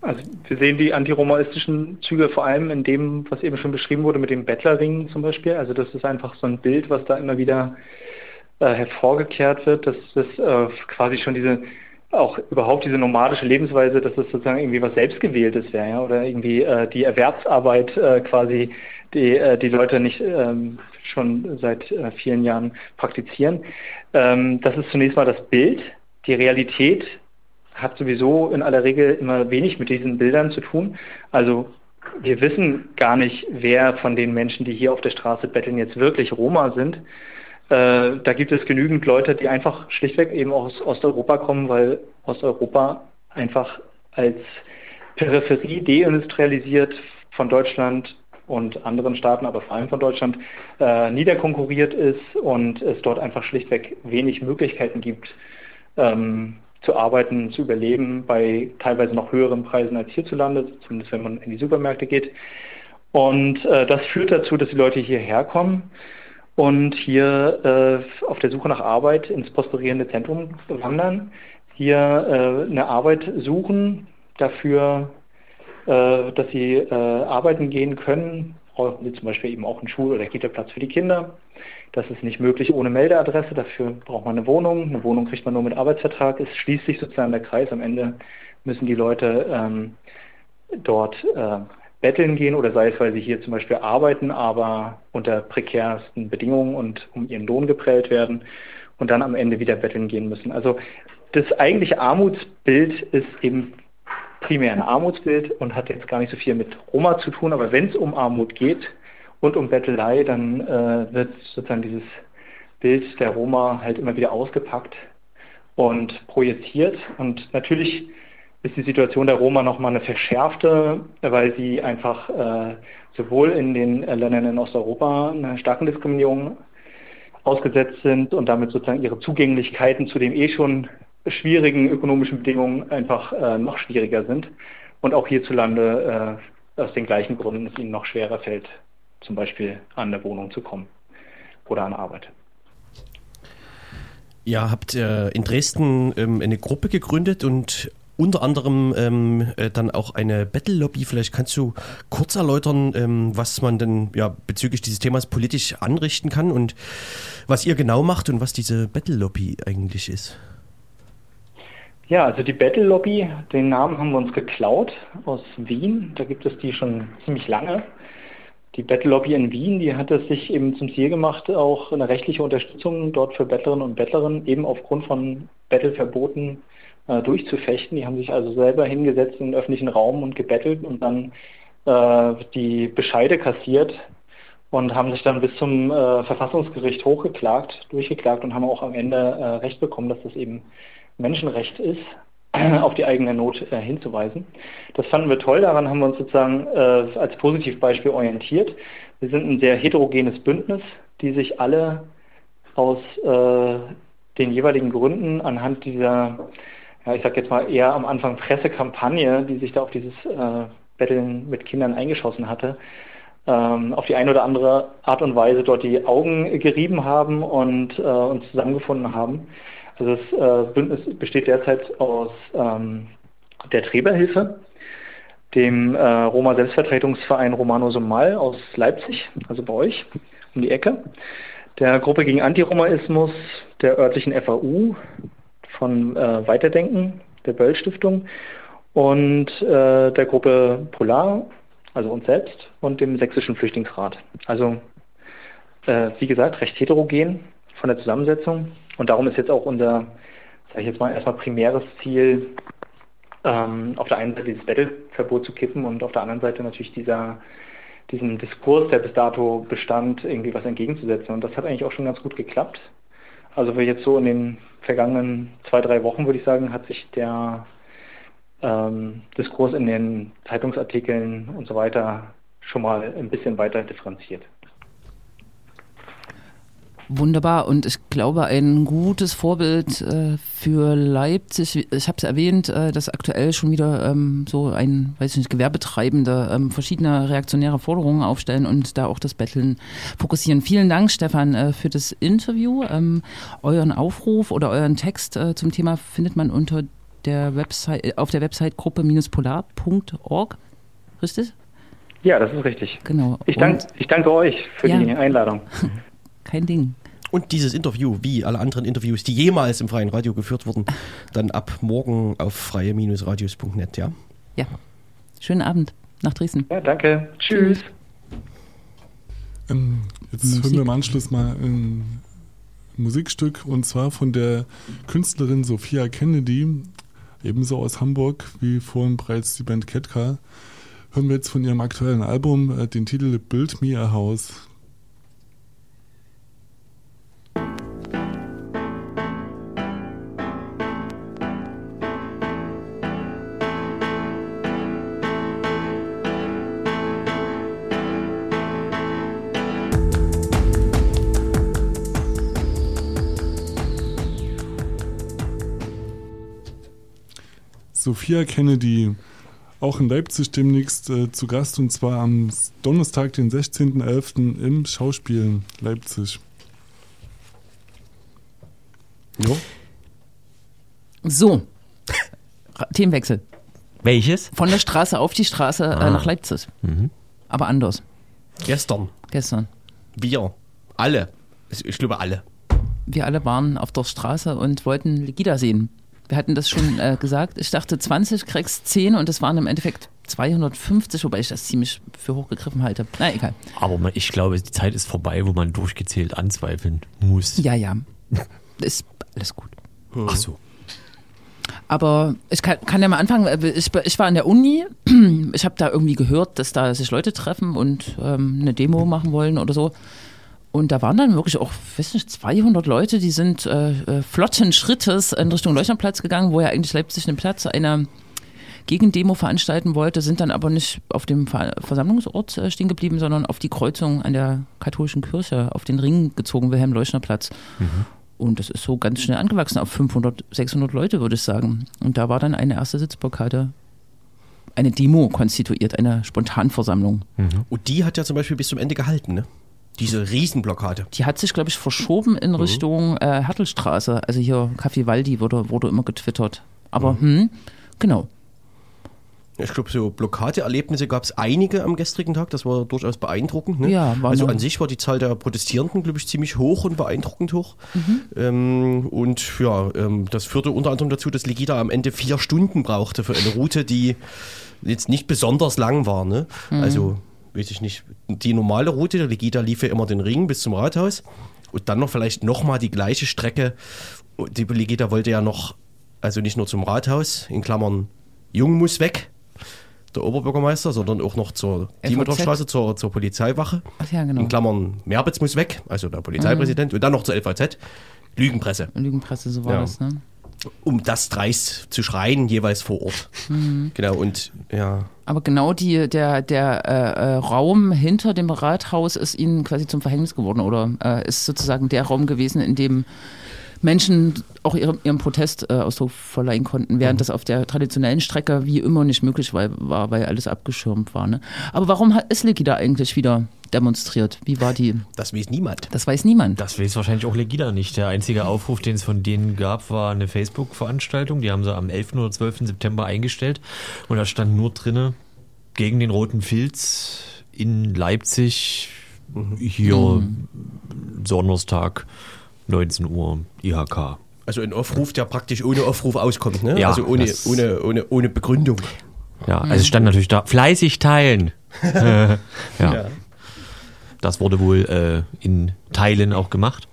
Also wir sehen die antiromaistischen Züge vor allem in dem, was eben schon beschrieben wurde mit dem Bettlerring zum Beispiel. Also das ist einfach so ein Bild, was da immer wieder äh, hervorgekehrt wird, dass das äh, quasi schon diese auch überhaupt diese nomadische Lebensweise, dass es sozusagen irgendwie was Selbstgewähltes wäre, ja, oder irgendwie äh, die Erwerbsarbeit äh, quasi, die äh, die Leute nicht ähm, schon seit äh, vielen Jahren praktizieren. Ähm, das ist zunächst mal das Bild. Die Realität hat sowieso in aller Regel immer wenig mit diesen Bildern zu tun. Also wir wissen gar nicht, wer von den Menschen, die hier auf der Straße betteln, jetzt wirklich Roma sind. Äh, da gibt es genügend Leute, die einfach schlichtweg eben aus Osteuropa kommen, weil Osteuropa einfach als Peripherie deindustrialisiert von Deutschland und anderen Staaten, aber vor allem von Deutschland, äh, niederkonkurriert ist und es dort einfach schlichtweg wenig Möglichkeiten gibt, ähm, zu arbeiten, zu überleben, bei teilweise noch höheren Preisen als hierzulande, zumindest wenn man in die Supermärkte geht. Und äh, das führt dazu, dass die Leute hierher kommen und hier äh, auf der Suche nach Arbeit ins prosperierende Zentrum wandern, hier äh, eine Arbeit suchen, dafür, äh, dass sie äh, arbeiten gehen können, brauchen sie zum Beispiel eben auch einen Schul- oder Kita-Platz für die Kinder. Das ist nicht möglich ohne Meldeadresse, dafür braucht man eine Wohnung. Eine Wohnung kriegt man nur mit Arbeitsvertrag. Es schließt sich sozusagen der Kreis. Am Ende müssen die Leute ähm, dort äh, betteln gehen oder sei es, weil sie hier zum Beispiel arbeiten, aber unter prekärsten Bedingungen und um ihren Lohn geprellt werden und dann am Ende wieder betteln gehen müssen. Also das eigentliche Armutsbild ist eben primär ein Armutsbild und hat jetzt gar nicht so viel mit Roma zu tun, aber wenn es um Armut geht und um Bettelei, dann äh, wird sozusagen dieses Bild der Roma halt immer wieder ausgepackt und projiziert. Und natürlich ist die Situation der Roma nochmal eine verschärfte, weil sie einfach äh, sowohl in den Ländern in Osteuropa einer starken Diskriminierung ausgesetzt sind und damit sozusagen ihre Zugänglichkeiten zu den eh schon schwierigen ökonomischen Bedingungen einfach äh, noch schwieriger sind und auch hierzulande äh, aus den gleichen Gründen es ihnen noch schwerer fällt, zum Beispiel an der Wohnung zu kommen oder an Arbeit. Ihr habt äh, in Dresden ähm, eine Gruppe gegründet und unter anderem ähm, äh, dann auch eine Battle Lobby. Vielleicht kannst du kurz erläutern, ähm, was man denn ja, bezüglich dieses Themas politisch anrichten kann und was ihr genau macht und was diese Battle Lobby eigentlich ist. Ja, also die Battle Lobby, den Namen haben wir uns geklaut aus Wien. Da gibt es die schon ziemlich lange. Die Battle Lobby in Wien, die hat es sich eben zum Ziel gemacht, auch eine rechtliche Unterstützung dort für Bettlerinnen und Bettlerinnen eben aufgrund von Battleverboten äh, durchzufechten. Die haben sich also selber hingesetzt in den öffentlichen Raum und gebettelt und dann äh, die Bescheide kassiert und haben sich dann bis zum äh, Verfassungsgericht hochgeklagt, durchgeklagt und haben auch am Ende äh, Recht bekommen, dass das eben Menschenrecht ist, auf die eigene Not äh, hinzuweisen. Das fanden wir toll, daran haben wir uns sozusagen äh, als Positivbeispiel orientiert. Wir sind ein sehr heterogenes Bündnis, die sich alle aus äh, den jeweiligen Gründen anhand dieser, ja, ich sag jetzt mal eher am Anfang Pressekampagne, die sich da auf dieses äh, Betteln mit Kindern eingeschossen hatte, ähm, auf die eine oder andere Art und Weise dort die Augen gerieben haben und äh, uns zusammengefunden haben. Also das äh, Bündnis besteht derzeit aus ähm, der Träberhilfe, dem äh, Roma Selbstvertretungsverein Romano Somal aus Leipzig, also bei euch um die Ecke, der Gruppe gegen Antiromaismus, der örtlichen FAU von äh, Weiterdenken, der Böll Stiftung und äh, der Gruppe Polar, also uns selbst und dem Sächsischen Flüchtlingsrat. Also äh, wie gesagt, recht heterogen von der Zusammensetzung. Und darum ist jetzt auch unser, sage ich jetzt mal, erstmal primäres Ziel, ähm, auf der einen Seite dieses Battleverbot zu kippen und auf der anderen Seite natürlich dieser, diesem Diskurs, der bis dato bestand, irgendwie was entgegenzusetzen. Und das hat eigentlich auch schon ganz gut geklappt. Also wir jetzt so in den vergangenen zwei, drei Wochen, würde ich sagen, hat sich der ähm, Diskurs in den Zeitungsartikeln und so weiter schon mal ein bisschen weiter differenziert. Wunderbar und ich glaube ein gutes Vorbild äh, für Leipzig. Ich habe es erwähnt, äh, dass aktuell schon wieder ähm, so ein, weiß ich nicht, Gewerbetreibende ähm, verschiedene reaktionäre Forderungen aufstellen und da auch das Betteln fokussieren. Vielen Dank, Stefan, äh, für das Interview. Ähm, euren Aufruf oder euren Text zum Thema findet man unter der Website auf der Website gruppe-polar.org. Richtig? Ja, das ist richtig. Genau. Ich, dank, ich danke euch für Ja. die Einladung. Kein Ding. Und dieses Interview, wie alle anderen Interviews, die jemals im freien Radio geführt wurden, dann ab morgen auf freie-radios.net, ja? Ja. Schönen Abend nach Dresden. Ja, danke. Tschüss. Ähm, jetzt Musik. hören wir im Anschluss mal ein Musikstück und zwar von der Künstlerin Sophia Kennedy, ebenso aus Hamburg wie vorhin bereits die Band Ketka. Hören wir jetzt von ihrem aktuellen Album äh, den Titel Build Me a House. Sophia Kennedy, auch in Leipzig demnächst äh, zu Gast und zwar am Donnerstag, den 16.11. im Schauspiel Leipzig. Jo. So. Themenwechsel. Welches? Von der Straße auf die Straße äh, Ah. nach Leipzig. Aber anders. Gestern. Gestern. Wir. Alle. Ich glaube alle. Wir alle waren auf der Straße und wollten Legida sehen. Wir hatten das schon äh, gesagt. Ich dachte 20, kriegst 10 und es waren im Endeffekt 250, wobei ich das ziemlich für hoch gegriffen halte. Na egal. Aber ich glaube, die Zeit ist vorbei, wo man durchgezählt anzweifeln muss. Ja, ja. Ist alles gut. Ach so. Aber ich kann, kann ja mal anfangen. Ich, ich war an der Uni. Ich habe da irgendwie gehört, dass da sich Leute treffen und ähm, eine Demo machen wollen oder so. Und da waren dann wirklich auch, weiß nicht, 200 Leute, die sind äh, äh, flotten Schrittes in Richtung Leuchternplatz gegangen, wo ja eigentlich Leipzig einen Platz einer Gegendemo veranstalten wollte, sind dann aber nicht auf dem Ver Versammlungsort äh, stehen geblieben, sondern auf die Kreuzung an der katholischen Kirche, auf den Ring gezogen, Wilhelm-Leuschner-Platz. Und das ist so ganz schnell angewachsen auf 500, 600 Leute, würde ich sagen. Und da war dann eine erste Sitzblockade, eine Demo konstituiert, eine Spontanversammlung. Und die hat ja zum Beispiel bis zum Ende gehalten, ne? Diese Riesenblockade. Die hat sich, glaube ich, verschoben in Richtung äh, Hertelstraße. Also hier Café Waldi wurde, wurde immer getwittert. Aber hm, genau. Ich glaube, so Blockadeerlebnisse gab es einige am gestrigen Tag. Das war durchaus beeindruckend. Ne? Ja, war also an sich war die Zahl der Protestierenden, glaube ich, ziemlich hoch und beeindruckend hoch. Mhm. Ähm, und ja, ähm, das führte unter anderem dazu, dass Legida am Ende vier Stunden brauchte für eine Route, die jetzt nicht besonders lang war. Ne? Mhm. Also, weiß ich nicht, die normale Route der Legida lief ja immer den Ring bis zum Rathaus und dann noch vielleicht nochmal die gleiche Strecke. Die Legida wollte ja noch, also nicht nur zum Rathaus, in Klammern, Jung muss weg, der Oberbürgermeister, sondern auch noch zur. Dimitrowstraße, zur, zur Polizeiwache. Ach ja, genau. In Klammern, Merbitz muss weg, also der Polizeipräsident, und dann noch zur LVZ. Lügenpresse, Lügenpresse, so war Ja. das, ne? Um das dreist zu schreien, jeweils vor Ort. Mhm. Genau, und ja, Aber genau die, der, der äh, äh, Raum hinter dem Rathaus ist ihnen quasi zum Verhängnis geworden oder äh, ist sozusagen der Raum gewesen, in dem Menschen auch ihrem, ihrem Protest äh, Ausdruck verleihen konnten, während das auf der traditionellen Strecke wie immer nicht möglich war, war weil alles abgeschirmt war. Ne? Aber warum hat ist Legida eigentlich wieder demonstriert? Wie war die? das weiß niemand. Das weiß niemand. Das weiß wahrscheinlich auch Legida nicht. Der einzige Aufruf, den es von denen gab, war eine Facebook-Veranstaltung. Die haben sie am 11. oder 12. September eingestellt. Und da stand nur drinne, gegen den roten Filz in Leipzig, hier Donnerstag, 19 Uhr, IHK. Also ein Aufruf, der praktisch ohne Aufruf auskommt, ne? Ja, also ohne, ohne, ohne, ohne Begründung. Ja, also es stand natürlich da, fleißig teilen. ja. Das wurde wohl äh, in Teilen auch gemacht.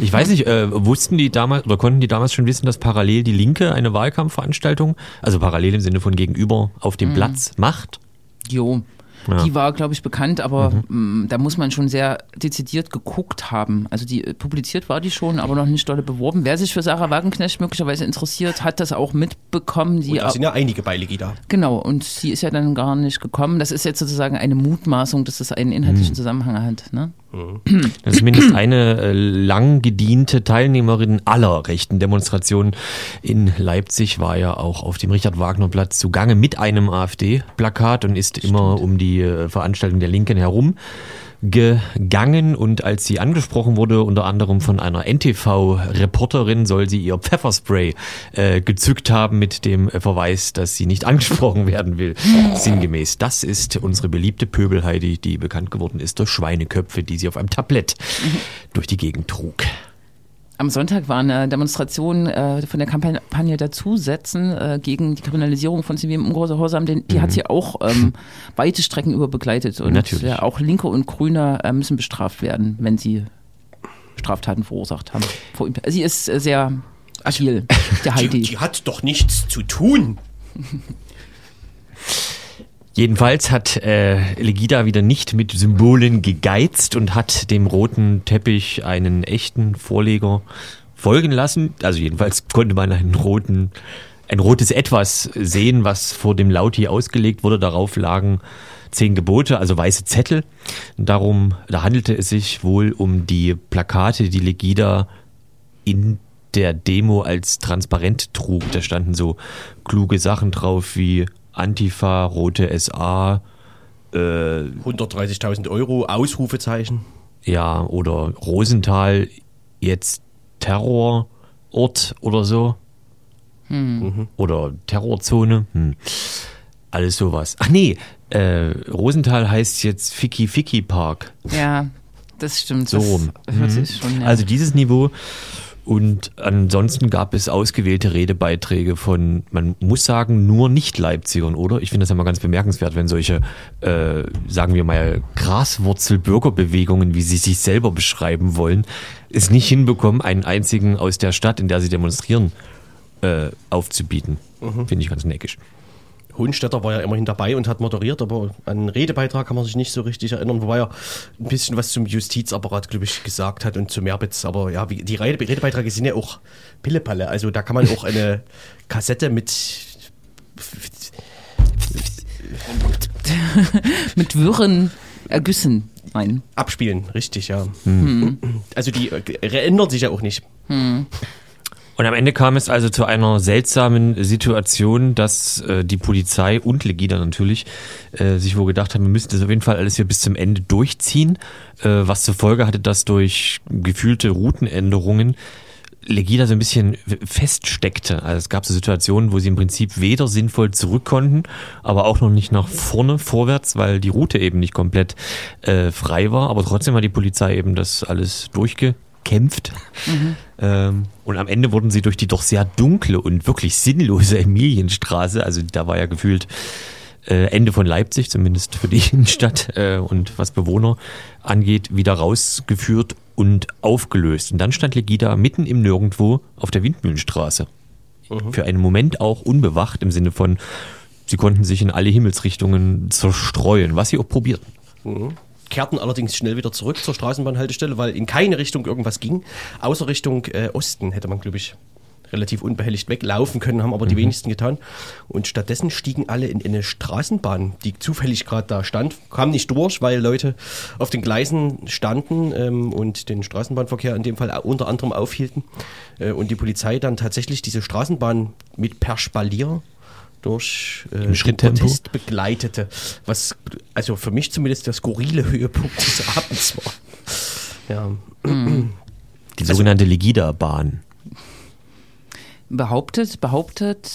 Ich weiß nicht, äh, wussten die damals oder konnten die damals schon wissen, dass parallel die Linke eine Wahlkampfveranstaltung, also parallel im Sinne von gegenüber auf dem Platz macht? Jo. Ja. Die war, glaube ich, bekannt, aber mh, da muss man schon sehr dezidiert geguckt haben. Also die äh, publiziert war die schon, aber noch nicht dolle beworben. Wer sich für Sarah Wagenknecht möglicherweise interessiert, hat das auch mitbekommen. Und Die da sind ja einige bei Legida. genau, und sie ist ja dann gar nicht gekommen. Das ist jetzt sozusagen eine Mutmaßung, dass das einen inhaltlichen Zusammenhang hat. Ne? Das ist Zumindest eine äh, lang gediente Teilnehmerin aller rechten Demonstrationen. In Leipzig war ja auch auf dem Richard-Wagner-Platz zugange mit einem AfD-Plakat und ist immer um die äh, Veranstaltung der Linken herum gegangen und als sie angesprochen wurde, unter anderem von einer NTV-Reporterin, soll sie ihr Pfefferspray äh, gezückt haben mit dem Verweis, dass sie nicht angesprochen werden will. Sinngemäß. Das ist unsere beliebte Pöbelheidi, die bekannt geworden ist durch Schweineköpfe, die sie auf einem Tablett durch die Gegend trug. Am Sonntag war eine Demonstration äh, von der Kampagne Dazusetzen äh, gegen die Kriminalisierung von zivilem Ungehorsam. Den, die hat sie auch ähm, weite Strecken über begleitet. Und Natürlich. Ja, auch Linke und Grüne äh, müssen bestraft werden, wenn sie Straftaten verursacht haben. Sie ist äh, sehr agil, der Die, Heidi. die hat doch nichts zu tun. Jedenfalls hat äh, Legida wieder nicht mit Symbolen gegeizt und hat dem roten Teppich einen echten Vorleger folgen lassen. Also jedenfalls konnte man einen roten, ein rotes Etwas sehen, was vor dem Lauti ausgelegt wurde. Darauf lagen zehn Gebote, also weiße Zettel. Darum, da handelte es sich wohl um die Plakate, die Legida in der Demo als transparent trug. Da standen so kluge Sachen drauf wie Antifa, rote SA, äh, 130.000 Euro, Ausrufezeichen. ja, oder Rosenthal, jetzt Terrorort oder so. Oder Terrorzone. Hm. Alles sowas. Ach nee, äh, Rosenthal heißt jetzt Ficky Ficky Park. Ja, das stimmt. So das rum. hört Mhm. sich schon, ja. Also dieses Niveau. Und ansonsten gab es ausgewählte Redebeiträge von, man muss sagen, nur Nicht-Leipzigern, oder? Ich finde das ja mal ganz bemerkenswert, wenn solche, äh, sagen wir mal, Graswurzel-Bürgerbewegungen, wie sie sich selber beschreiben wollen, es nicht hinbekommen, einen einzigen aus der Stadt, in der sie demonstrieren, äh, aufzubieten. Finde ich ganz neckisch. Hohenstetter war ja immerhin dabei und hat moderiert, aber an einen Redebeitrag kann man sich nicht so richtig erinnern, wobei er ein bisschen was zum Justizapparat, glaube ich, gesagt hat und zu Merbitz. Aber ja, die Rede, Redebeiträge sind ja auch Pillepalle. Also da kann man auch eine Kassette mit Mit wirren Ergüssen ein. abspielen, richtig, ja. Also die äh, erinnern sich ja auch nicht. Und am Ende kam es also zu einer seltsamen Situation, dass äh, die Polizei und Legida natürlich äh, sich wohl gedacht haben, wir müssen das auf jeden Fall alles hier bis zum Ende durchziehen, äh, was zur Folge hatte, dass durch gefühlte Routenänderungen Legida so ein bisschen feststeckte. Also es gab so Situationen, wo sie im Prinzip weder sinnvoll zurück konnten, aber auch noch nicht nach vorne, vorwärts, weil die Route eben nicht komplett äh, frei war. Aber trotzdem hat die Polizei eben das alles durchgekämpft. Ähm, und am Ende wurden sie durch die doch sehr dunkle und wirklich sinnlose Emilienstraße, also da war ja gefühlt äh, Ende von Leipzig, zumindest für die Innenstadt äh, und was Bewohner angeht, wieder rausgeführt und aufgelöst. Und dann stand Legida mitten im Nirgendwo auf der Windmühlenstraße. Für einen Moment auch unbewacht im Sinne von, sie konnten sich in alle Himmelsrichtungen zerstreuen, was sie auch probierten. Kehrten allerdings schnell wieder zurück zur Straßenbahnhaltestelle, weil in keine Richtung irgendwas ging, außer Richtung äh, Osten hätte man, glaube ich, relativ unbehelligt weglaufen können, haben aber die wenigsten getan. Und stattdessen stiegen alle in eine Straßenbahn, die zufällig gerade da stand, kam nicht durch, weil Leute auf den Gleisen standen ähm, und den Straßenbahnverkehr in dem Fall unter anderem aufhielten. Äh, und die Polizei dann tatsächlich diese Straßenbahn mit per Spalier durch äh? Protest begleitete, was also für mich zumindest der skurrile Höhepunkt des Abends war. Ja, Die sogenannte Legida-Bahn. behauptet, behauptet,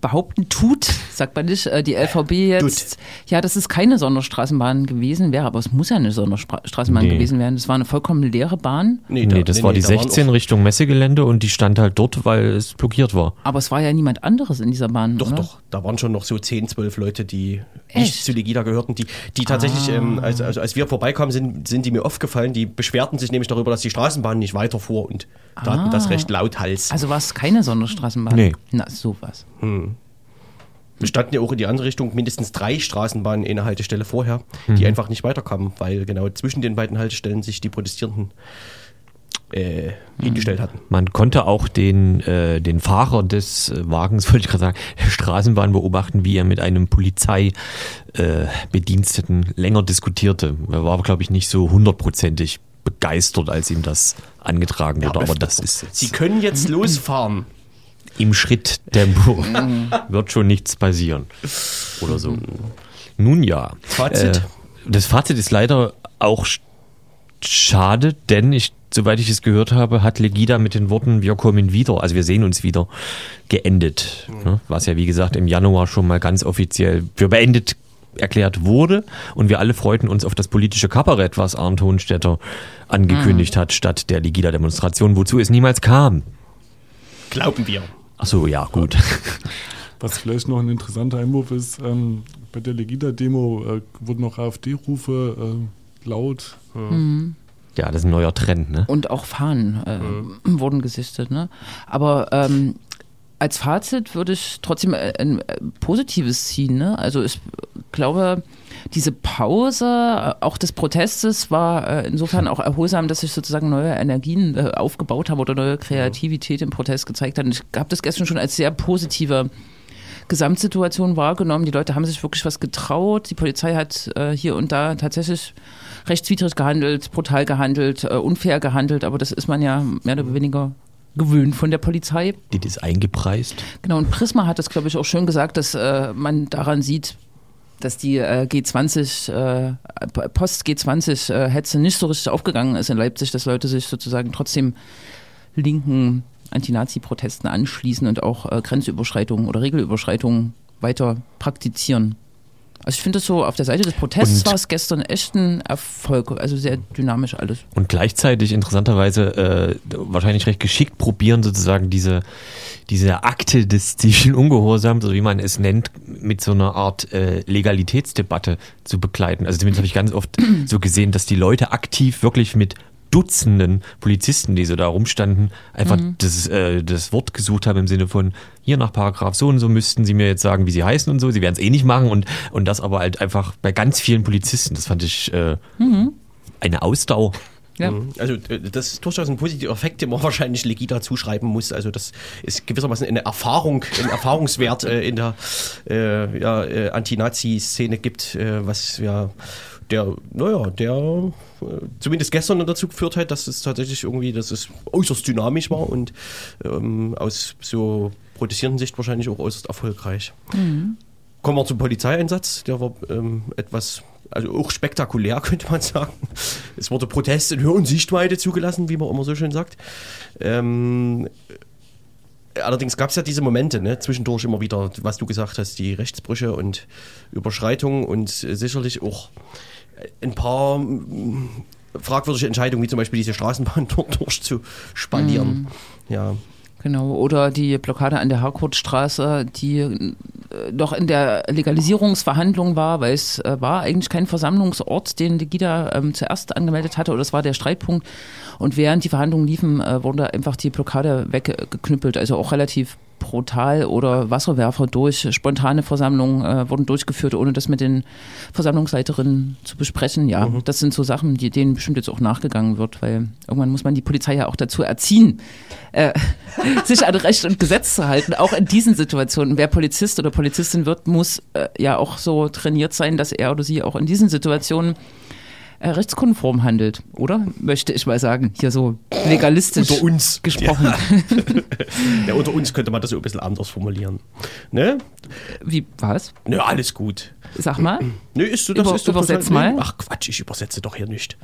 behaupten tut, sagt man nicht, äh, die LVB jetzt, ja, dass es keine Sonderstraßenbahn gewesen wäre, aber es muss ja eine Sonderstraßenbahn Nee. gewesen werden. Das war eine vollkommen leere Bahn, Nee, da- das war die da waren 16 auch- Richtung Messegelände und die stand halt dort, weil es blockiert war. aber es war ja niemand anderes in dieser Bahn. Doch, oder? doch. Da waren schon noch so 10, 12 Leute, die Echt? nicht zu Legida gehörten, die, die tatsächlich, ähm, also, also als wir vorbeikamen, sind, sind die mir aufgefallen, die beschwerten sich nämlich darüber, dass die Straßenbahn nicht weiterfuhr und da hatten das recht lauthals. Also war es keine Sonderstraßenbahn? Nee. Na, sowas. Wir standen ja auch in die andere Richtung mindestens drei Straßenbahnen in der Haltestelle vorher, Mhm. die einfach nicht weiterkamen, weil genau zwischen den beiden Haltestellen sich die Protestierenden äh, hingestellt hatten. Man konnte auch den, äh, den Fahrer des äh, Wagens, wollte ich gerade sagen, der Straßenbahn beobachten, wie er mit einem Polizeibediensteten äh, länger diskutierte. Er war, glaube ich, nicht so hundertprozentig begeistert, als ihm das angetragen wurde. aber das ist jetzt Sie können jetzt losfahren. Im Schritttempo. Wird schon nichts passieren. Oder so. Nun ja. Fazit? Äh, das Fazit ist leider auch sch- schade, denn ich, soweit ich es gehört habe, hat Legida mit den Worten Wir kommen wieder, also wir sehen uns wieder, geendet. Ne? Was ja wie gesagt im Januar schon mal ganz offiziell für beendet erklärt wurde und wir alle freuten uns auf das politische Kabarett, was Arndt Hohenstetter angekündigt hat, statt der Legida-Demonstration, wozu es niemals kam. Glauben wir. Ach so, ja, gut. Was vielleicht noch ein interessanter Einwurf ist, ähm, bei der Legida-Demo äh, wurden noch AfD-Rufe äh, laut. Ja, das ist ein neuer Trend, ne? Und auch Fahnen äh, wurden gesichtet. Ne? Aber ähm, als Fazit würde ich trotzdem äh, ein äh, positives ziehen. Ne? Also ich glaube, diese Pause äh, auch des Protestes war äh, insofern auch erholsam, dass sich sozusagen neue Energien äh, aufgebaut haben oder neue Kreativität im Protest gezeigt hat. Und ich habe das gestern schon als sehr positive Gesamtsituation wahrgenommen. Die Leute haben sich wirklich was getraut. Die Polizei hat äh, hier und da tatsächlich rechtswidrig gehandelt, brutal gehandelt, äh, unfair gehandelt, aber das ist man ja mehr oder weniger gewöhnt von der Polizei. Die ist eingepreist. Genau, und Prisma hat das, glaube ich, auch schön gesagt, dass äh, man daran sieht, dass die äh, G20, äh, Post-G20-Hetze nicht so richtig aufgegangen ist in Leipzig, dass Leute sich sozusagen trotzdem linken Anti-Nazi-Protesten anschließen und auch äh, Grenzüberschreitungen oder Regelüberschreitungen weiter praktizieren. Also ich finde das so, auf der Seite des Protests Und- war es gestern echt ein Erfolg, also sehr dynamisch alles. Und gleichzeitig interessanterweise äh, wahrscheinlich recht geschickt probieren, sozusagen diese, diese Akte des zivilen Ungehorsams, oder wie man es nennt, mit so einer Art äh, Legalitätsdebatte zu begleiten. Also zumindest habe ich ganz oft so gesehen, dass die Leute aktiv wirklich mit Dutzenden Polizisten, die so da rumstanden, einfach das, äh, das Wort gesucht haben im Sinne von, hier nach Paragraph so und so müssten sie mir jetzt sagen, wie sie heißen und so. Sie werden es eh nicht machen und, und das aber halt einfach bei ganz vielen Polizisten. Das fand ich äh, eine Ausdauer. Ja. Mhm. Also das ist durchaus ein positiver Effekt, den man wahrscheinlich Legida zuschreiben muss. Also das ist gewissermaßen eine Erfahrung, ein Erfahrungswert äh, in der äh, ja, äh, Anti-Nazi-Szene gibt, äh, was ja der, naja, der äh, zumindest gestern dazu geführt hat, dass es tatsächlich irgendwie, dass es äußerst dynamisch war und ähm, aus so protestierenden Sicht wahrscheinlich auch äußerst erfolgreich. Kommen wir zum Polizeieinsatz, der war ähm, etwas, also auch spektakulär, könnte man sagen. Es wurde Protest in Hör- und Sichtweite zugelassen, wie man immer so schön sagt. Ähm, allerdings gab es ja diese Momente, ne, zwischendurch immer wieder, was du gesagt hast, die Rechtsbrüche und Überschreitungen und sicherlich auch ein paar mm, fragwürdige Entscheidungen, wie zum Beispiel diese Straßenbahn dort durchzuspalieren. Ja. Genau, oder die Blockade an der Harcourtstraße, die äh, doch in der Legalisierungsverhandlung war, weil es äh, war eigentlich kein Versammlungsort, den Legida ähm, zuerst angemeldet hatte, oder das war der Streitpunkt. Und während die Verhandlungen liefen, äh, wurde einfach die Blockade weggeknüppelt, also auch relativ brutal oder Wasserwerfer durch. Spontane Versammlungen äh, wurden durchgeführt, ohne das mit den Versammlungsleiterinnen zu besprechen. Ja, das sind so Sachen, die denen bestimmt jetzt auch nachgegangen wird, weil irgendwann muss man die Polizei ja auch dazu erziehen, äh, sich an Recht und Gesetz zu halten, auch in diesen Situationen. Wer Polizist oder Polizistin wird, muss äh, ja auch so trainiert sein, dass er oder sie auch in diesen Situationen äh, rechtskonform handelt, oder? Möchte ich mal sagen, hier so legalistisch Unter uns. gesprochen. Ja, unter uns könnte man das so ein bisschen anders formulieren. Ne? Wie was? Ne, alles gut. Sag mal. Ne, ist du das Über- ist doch übersetz mal. Ach Quatsch, ich übersetze doch hier nicht.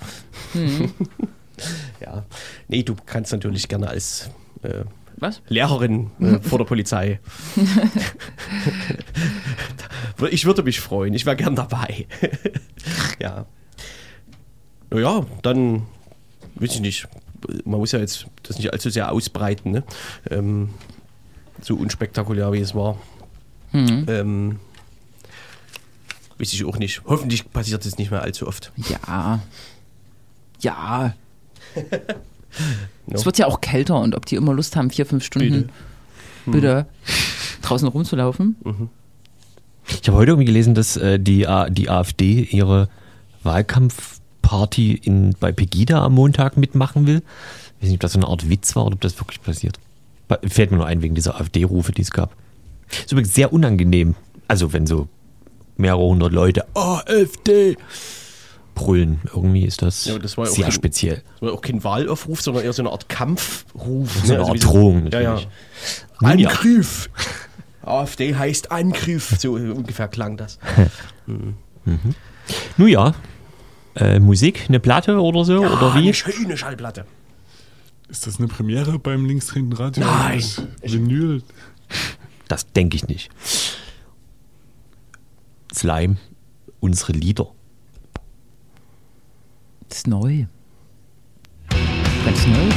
ja. Nee, du kannst natürlich gerne als äh, Was? Lehrerin äh, vor der Polizei. ich würde mich freuen, ich wäre gern dabei. ja. Naja, dann weiß ich nicht. Man muss ja jetzt das nicht allzu sehr ausbreiten, ne? Ähm, so unspektakulär wie es war. Ähm, weiß ich auch nicht. Hoffentlich passiert es nicht mehr allzu oft. Ja. Ja. No. Es wird ja auch kälter und ob die immer Lust haben, vier, fünf Stunden bitte, draußen rumzulaufen. Ich habe heute irgendwie gelesen, dass äh, die, A- die AfD ihre Wahlkampfparty in, bei Pegida am Montag mitmachen will. Ich weiß nicht, ob das so eine Art Witz war oder ob das wirklich passiert. Fällt mir nur ein wegen dieser AfD-Rufe, die es gab. Ist übrigens sehr unangenehm. Also wenn so mehrere hundert Leute AfD brüllen. Irgendwie ist das, Ja, das sehr kein- speziell. Das war auch kein Wahlaufruf, sondern eher so eine Art Kampfruf. So eine Also Art wie so- Drohung Ja, ja. Angriff. AfD heißt Angriff. So ungefähr klang das. Nun ja, äh, Musik, eine Platte oder so, oder Ah, Eine wie? schöne Schallplatte. Ist das eine Premiere beim linksdrehenden Radio? Nein. Das Vinyl. Das denke ich nicht. Slime, unsere Lieder. Das ist neu. Ganz neu.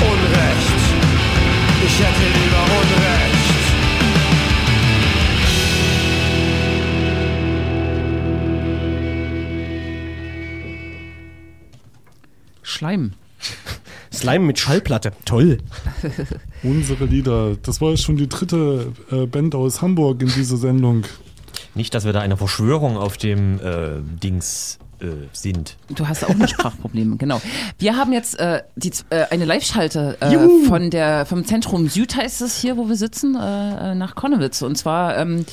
Unrecht. Ich hätte Schleim. Slime mit Schallplatte. Toll. Unsere Lieder. Das war schon die dritte äh, Band aus Hamburg in dieser Sendung. Nicht, dass wir da eine Verschwörung auf dem äh, Dings äh, sind. Du hast auch noch Sprachprobleme, genau. Wir haben jetzt äh, die, äh, eine Live-Schalte äh, von der, vom Zentrum Süd heißt es hier, wo wir sitzen, nach Konnewitz. Und zwar ähm,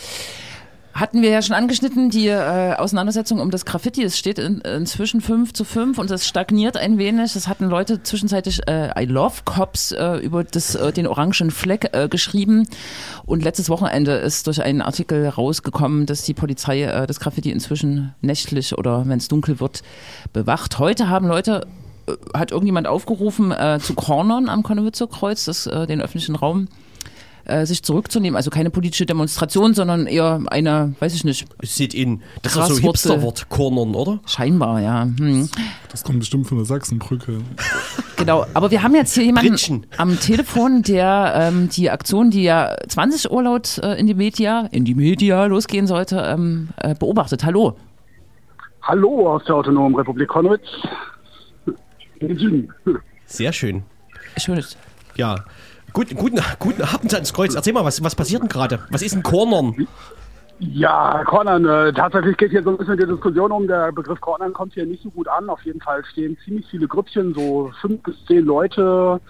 hatten wir ja schon angeschnitten, die äh, Auseinandersetzung um das Graffiti. Es steht in, inzwischen 5 zu 5 und es stagniert ein wenig. Es hatten Leute zwischenzeitlich äh, I Love Cops äh, über das, äh, den orangen Fleck äh, geschrieben. Und letztes Wochenende ist durch einen Artikel rausgekommen, dass die Polizei äh, das Graffiti inzwischen nächtlich oder wenn es dunkel wird, bewacht. Heute haben Leute hat irgendjemand aufgerufen zu Cornern am Konnewitzer Kreuz, das, den öffentlichen Raum äh, sich zurückzunehmen. Also keine politische Demonstration, sondern eher eine, weiß ich nicht, Sit-in. Das ist so Graswurzel. Hipster-Wort, Cornern, oder? scheinbar, ja. Hm. Das kommt bestimmt von der Sachsenbrücke. Genau, aber wir haben jetzt hier jemanden Pritschen. am Telefon, der ähm, die Aktion, die ja 20 Uhr laut äh, in die Media, in die Media losgehen sollte, ähm, äh, beobachtet. Hallo. Hallo aus der Autonomen Republik Süden. Sehr schön. Schönes. Ja. Gut, guten, guten Abend ans Kreuz. Erzähl mal, was, was passiert denn gerade? Was ist ein Cornern? Ja, Cornern, äh, tatsächlich geht hier so ein bisschen die Diskussion um. Der Begriff Cornern kommt hier nicht so gut an. Auf jeden Fall stehen ziemlich viele Grüppchen, so fünf bis zehn Leute,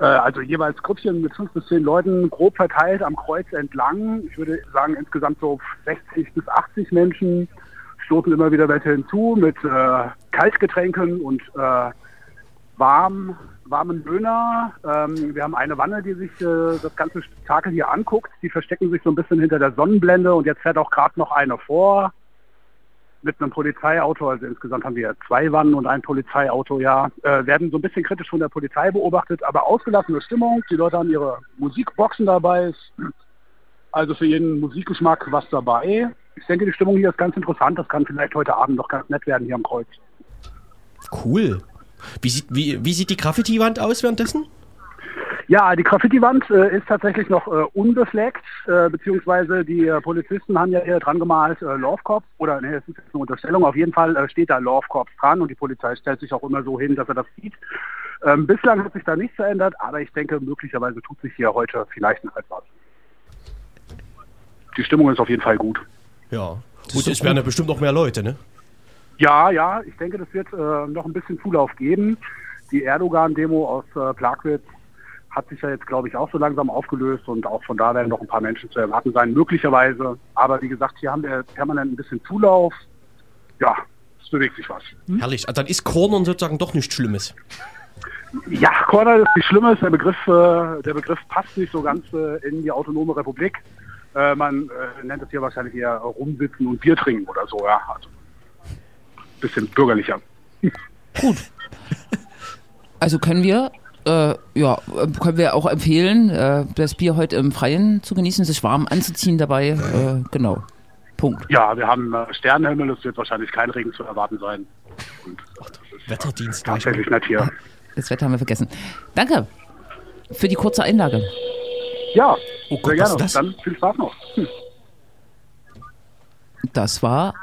äh, also jeweils Grüppchen mit fünf bis zehn Leuten, grob verteilt am Kreuz entlang. Ich würde sagen, insgesamt so 60 bis 80 Menschen stoßen immer wieder welche hinzu mit äh, Kaltgetränken und äh, warm, warmen Döner. Ähm, wir haben eine Wanne, die sich äh, das ganze Spektakel hier anguckt. Die verstecken sich so ein bisschen hinter der Sonnenblende und jetzt fährt auch gerade noch eine vor mit einem Polizeiauto. Also insgesamt haben wir zwei Wannen und ein Polizeiauto. Ja, äh, werden so ein bisschen kritisch von der Polizei beobachtet, aber ausgelassene Stimmung. Die Leute haben ihre Musikboxen dabei. Ist Also für jeden Musikgeschmack was dabei. Ich denke, die Stimmung hier ist ganz interessant. Das kann vielleicht heute Abend noch ganz nett werden hier am Kreuz. Cool. Wie sieht, wie, wie sieht die Graffiti-Wand aus währenddessen? Ja, die Graffiti-Wand äh, ist tatsächlich noch äh, unbefleckt, äh, beziehungsweise die äh, Polizisten haben ja hier dran gemalt äh, Love Cops, oder ne, das ist jetzt eine Unterstellung, auf jeden Fall äh, steht da Love Cops dran und die Polizei stellt sich auch immer so hin, dass er das sieht. Ähm, bislang hat sich da nichts verändert, aber ich denke, möglicherweise tut sich hier heute vielleicht noch etwas. Die Stimmung ist auf jeden Fall gut. Ja. Gut, es werden ja bestimmt noch mehr Leute, ne? Ja, ja, ich denke, das wird äh, noch ein bisschen Zulauf geben. Die Erdogan-Demo aus äh, Plagwitz hat sich ja jetzt, glaube ich, auch so langsam aufgelöst und auch von da werden noch ein paar Menschen zu erwarten sein, möglicherweise. Aber wie gesagt, hier haben wir permanent ein bisschen Zulauf. Ja, es bewegt sich was. Herrlich. Also dann ist Cornern sozusagen doch nichts Schlimmes. Ja, Corner ist nicht Schlimmes. Der Begriff, äh, der Begriff passt nicht so ganz äh, in die autonome Republik. Äh, man äh, nennt es hier wahrscheinlich eher rumsitzen und Bier trinken oder so. Ja, also bisschen bürgerlicher. Also können wir, äh, ja, können wir auch empfehlen, äh, das Bier heute im Freien zu genießen, sich warm anzuziehen dabei. Äh, genau. Punkt. Ja, wir haben äh, Sternenhimmel. Es wird wahrscheinlich kein Regen zu erwarten sein. Und Wetterdienst gleich. tatsächlich nett hier. Das Wetter haben wir vergessen. Danke für die kurze Einlage. Ja, Oh Gott, sehr was gerne. ist das? Dann viel Spaß noch. Hm. Das war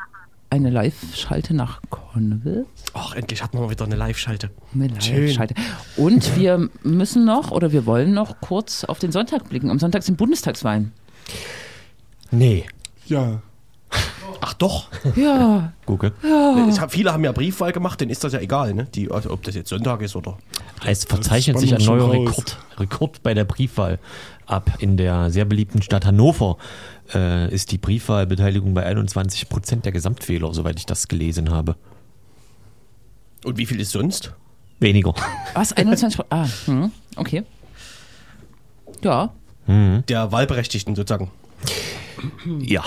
eine Live-Schalte nach Conville. Ach, endlich hatten wir wieder eine Live-Schalte. Eine Schön. Live-Schalte. Und wir müssen noch oder wir wollen noch kurz auf den Sonntag blicken. Am Sonntag sind Bundestagswahlen. Nee. Ja, Ach doch. Ja, Gucke. Es haben, viele haben ja Briefwahl gemacht, denen ist das ja egal, ne? Die, also, ob das jetzt Sonntag ist oder. Es verzeichnet sich ein neuer. Rekord, Rekord bei der Briefwahl ab. In der sehr beliebten Stadt Hannover äh, ist die Briefwahlbeteiligung bei 21 Prozent der Gesamtwähler, soweit ich das gelesen habe. Und wie viel ist sonst? Weniger. was? 21 Pro- Ah, hm, okay. Ja, Der Wahlberechtigten sozusagen. Ja.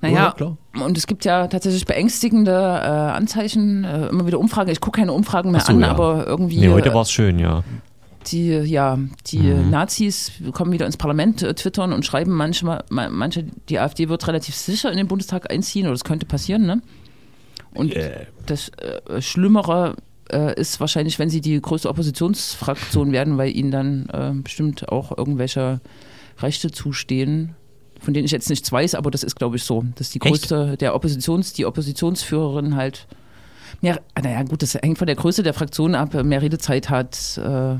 naja, Ja, klar. und es gibt ja tatsächlich beängstigende äh, Anzeichen, äh, immer wieder Umfragen. Ich gucke keine Umfragen mehr so, an, ja. aber irgendwie Nee, heute äh, war es schön, ja. Die, ja, die Nazis kommen wieder ins Parlament, äh, twittern und schreiben manchmal, ma- manche, die AfD wird relativ sicher in den Bundestag einziehen oder das könnte passieren, ne? Und das äh, Schlimmere äh, ist wahrscheinlich, wenn sie die größte Oppositionsfraktion werden, weil ihnen dann äh, bestimmt auch irgendwelche Rechte zustehen, von denen ich jetzt nichts weiß, aber das ist, glaube ich, so, dass die Echt? größte, der Oppositions, die Oppositionsführerin halt mehr, naja, gut, das hängt von der Größe der Fraktion ab, mehr Redezeit hat, äh,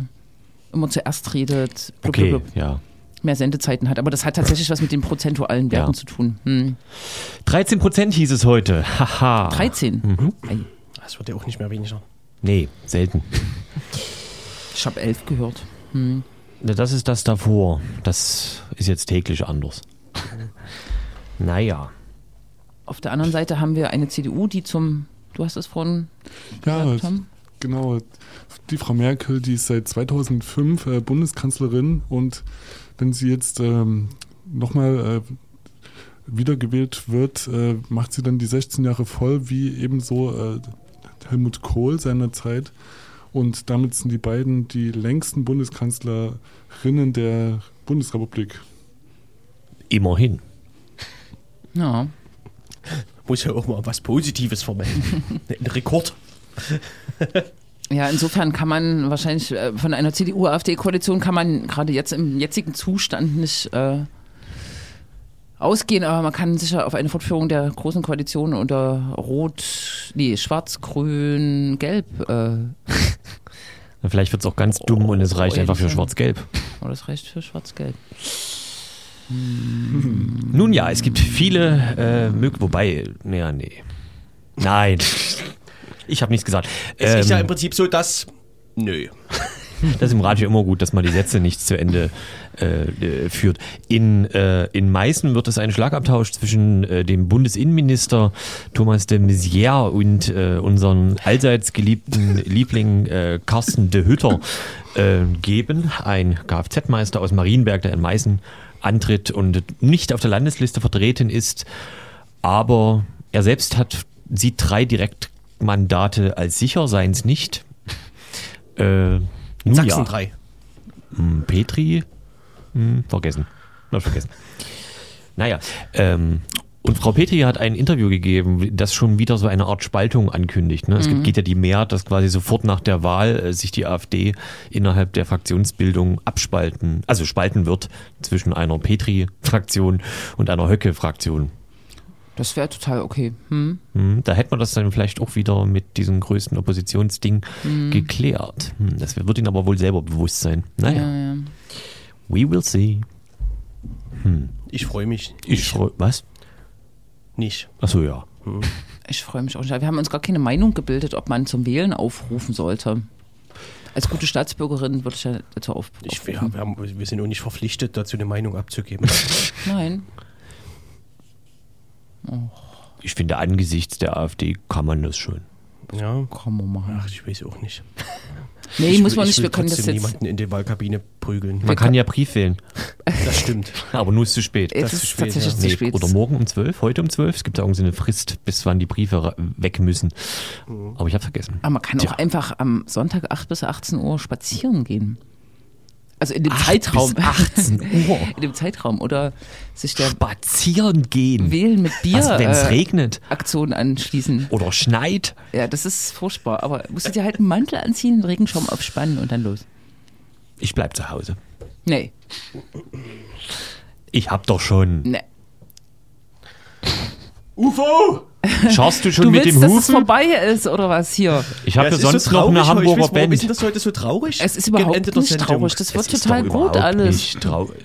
immer zuerst redet, blub, Okay, blub, blub, ja. mehr Sendezeiten hat. Aber das hat tatsächlich was mit den prozentualen Werten Ja. zu tun. Hm. 13 Prozent hieß es heute. Haha. 13. Mhm. Das wird ja auch nicht mehr weniger. Nee, selten. Ich habe 11 gehört. Hm. Na, Das ist das davor. Das ist jetzt täglich anders. Naja. Auf der anderen Seite haben wir eine CDU, die zum, du hast es vorhin ja, gesagt, Tom? genau. Die Frau Merkel, die ist seit 2005 äh, Bundeskanzlerin und wenn sie jetzt ähm, nochmal äh, wiedergewählt wird, äh, macht sie dann die 16 Jahre voll, wie ebenso äh, Helmut Kohl seinerzeit. Und damit sind die beiden die längsten Bundeskanzlerinnen der Bundesrepublik. Immerhin. Ja. Muss ja auch mal was Positives vermelden. Ein Rekord. Ja, insofern kann man wahrscheinlich äh, von einer CDU-AfD-Koalition kann man gerade jetzt im jetzigen Zustand nicht äh, ausgehen, aber man kann sicher auf eine Fortführung der großen Koalition unter Rot, nee, Schwarz, Grün, Gelb, äh, Vielleicht wird es auch ganz dumm und es reicht Oh, einfach für ja. Schwarz-Gelb. oh, das reicht für Schwarz-Gelb. Nun ja, es gibt viele äh, Mög wobei, naja, nee. Nein. Ich habe nichts gesagt. Es ist ja Ähm, im Prinzip so, dass. Nö. Das ist im Radio immer gut, dass man die Sätze nicht zu Ende äh, äh, führt. In, äh, in Meißen wird es einen Schlagabtausch zwischen äh, dem Bundesinnenminister Thomas de Maizière und äh, unseren allseits geliebten Liebling äh, Carsten de Hütter geben. Ein Kfz-Meister aus Marienberg, der in Meißen antritt und nicht auf der Landesliste vertreten ist, aber er selbst hat sieht drei Direktmandate als sicher, seien es nicht. Äh, Sachsen ja. 3. Hm, Petri, hm, vergessen. Noch vergessen. Naja, ähm, und Frau Petri hat ein Interview gegeben, das schon wieder so eine Art Spaltung ankündigt. Ne? Es gibt, geht ja die Mehrheit, dass quasi sofort nach der Wahl äh, sich die AfD innerhalb der Fraktionsbildung abspalten, also spalten wird zwischen einer Petri-Fraktion und einer Höcke-Fraktion. Das wäre total okay. Hm? Hm, Da hätte man das dann vielleicht auch wieder mit diesem größten Oppositionsding geklärt. Hm, Das wird Ihnen aber wohl selber bewusst sein. Naja, Ja, ja. we will see. Ich freue mich. Ich freu, was? Nicht. Achso, ja. Ich freue mich auch nicht. Wir haben uns gar keine Meinung gebildet, ob man zum Wählen aufrufen sollte. Als gute Staatsbürgerin würde ich ja dazu auf, Ich, wir, aufrufen. wir, haben, wir sind auch nicht verpflichtet, dazu eine Meinung abzugeben. Nein. Ich finde, angesichts der AfD kann man das schon. ja. Kann man machen. Ach, ich weiß auch nicht. Nee, ich muss will, man ich nicht. Wir können das jetzt. niemanden in die Wahlkabine prügeln. Man kann ja Brief wählen, Das stimmt. aber nur ist zu spät. Es das ist ist spät, tatsächlich ja. zu Nee, spät. oder morgen um 12, heute um 12. Es gibt da irgendwie eine Frist, bis wann die Briefe weg müssen. Aber ich habe vergessen. Aber man kann Tja. auch einfach am Sonntag 8 bis 18 Uhr spazieren gehen. Also in dem 8 Zeitraum. bis 18 Uhr. in dem Zeitraum. Oder sich der Spazieren gehen. Wählen mit Bier Also wenn es äh, regnet Aktion anschließen. oder schneit. Ja, das ist furchtbar. Aber musst du dir halt einen Mantel anziehen, einen Regenschirm aufspannen und dann los. Ich bleib zu Hause. Nee, Ich hab doch schon. nee. UFO! Schaust du schon Du mit willst, dem dass es Hufen? vorbei ist, oder was hier? Ich habe Ja, es sonst so noch eine Hamburger weiß, Warum ist Band. das heute so traurig? Es ist überhaupt der nicht Sendung. traurig. Das wird Es total gut alles.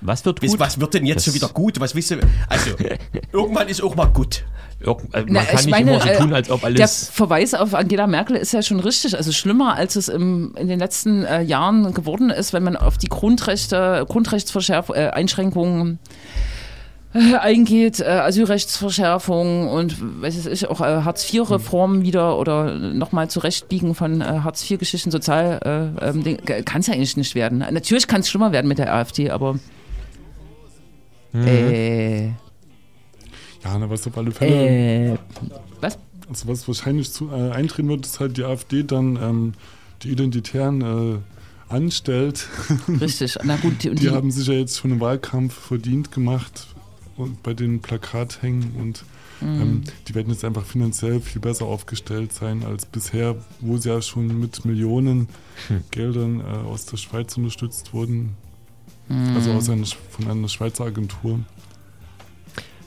Was wird gut? was wird denn jetzt Das- schon wieder gut? Was wisst ihr? Also, irgendwann ist auch mal gut. Irg- äh, Man Na, kann ich nicht meine, immer so äh, tun, als ob Der alles. Verweis auf Angela Merkel ist ja schon richtig. Also schlimmer, als es im, in den letzten äh, Jahren geworden ist, wenn man auf die Grundrechte, Grundrechtsverschärfung, äh, Einschränkungen eingeht, äh, Asylrechtsverschärfung und weiß ich, auch äh, Hartz-IV-Reformen wieder oder nochmal zurechtbiegen von äh, Hartz-IV-Geschichten, sozial, äh, ähm, kann es ja eigentlich nicht werden. Natürlich kann es schlimmer werden mit der AfD, aber äh, Ja, na, was auf alle Fälle, äh, was? also was wahrscheinlich zu, äh, eintreten wird, ist halt die AfD dann ähm, die Identitären äh, anstellt. Richtig, na gut, die, Die die, haben sich ja jetzt schon im Wahlkampf verdient gemacht bei den Plakathängen und Mhm. ähm, die werden jetzt einfach finanziell viel besser aufgestellt sein als bisher, wo sie ja schon mit Millionen Hm. Geldern äh, aus der Schweiz unterstützt wurden. Mhm. Also aus einer, von einer Schweizer Agentur.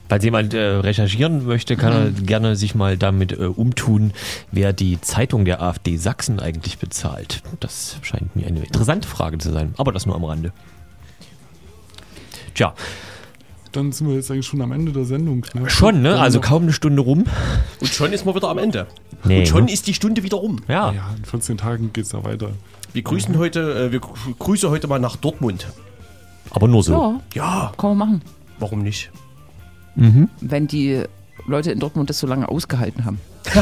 Falls jemand äh, recherchieren möchte, kann er gerne sich mal damit äh, umtun, wer die Zeitung der AfD Sachsen eigentlich bezahlt. Das scheint mir eine interessante Frage zu sein, aber das nur am Rande. Tja, Dann sind wir jetzt eigentlich schon am Ende der Sendung. Ne? schon, ne? Also kaum eine Stunde rum. Und schon ist man wieder am Ende. Nee, Und schon ne? ist die Stunde wieder rum. Ja, Ja, in 14 Tagen geht es ja weiter. Wir grüßen heute, äh, wir grü- grüßen heute mal nach Dortmund. aber nur so. ja, Ja, kann man machen. warum nicht? wenn die Leute in Dortmund das so lange ausgehalten haben.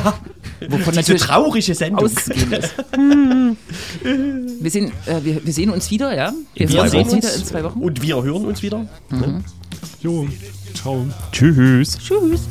Wovon Diese natürlich traurige Sendung. ausgehen ist. wir, sehen, äh, wir, wir sehen uns wieder, ja? Wir hören zwei uns wieder in zwei Wochen. Und wir hören uns wieder. Jo, ciao. Tschüss. Tschüss.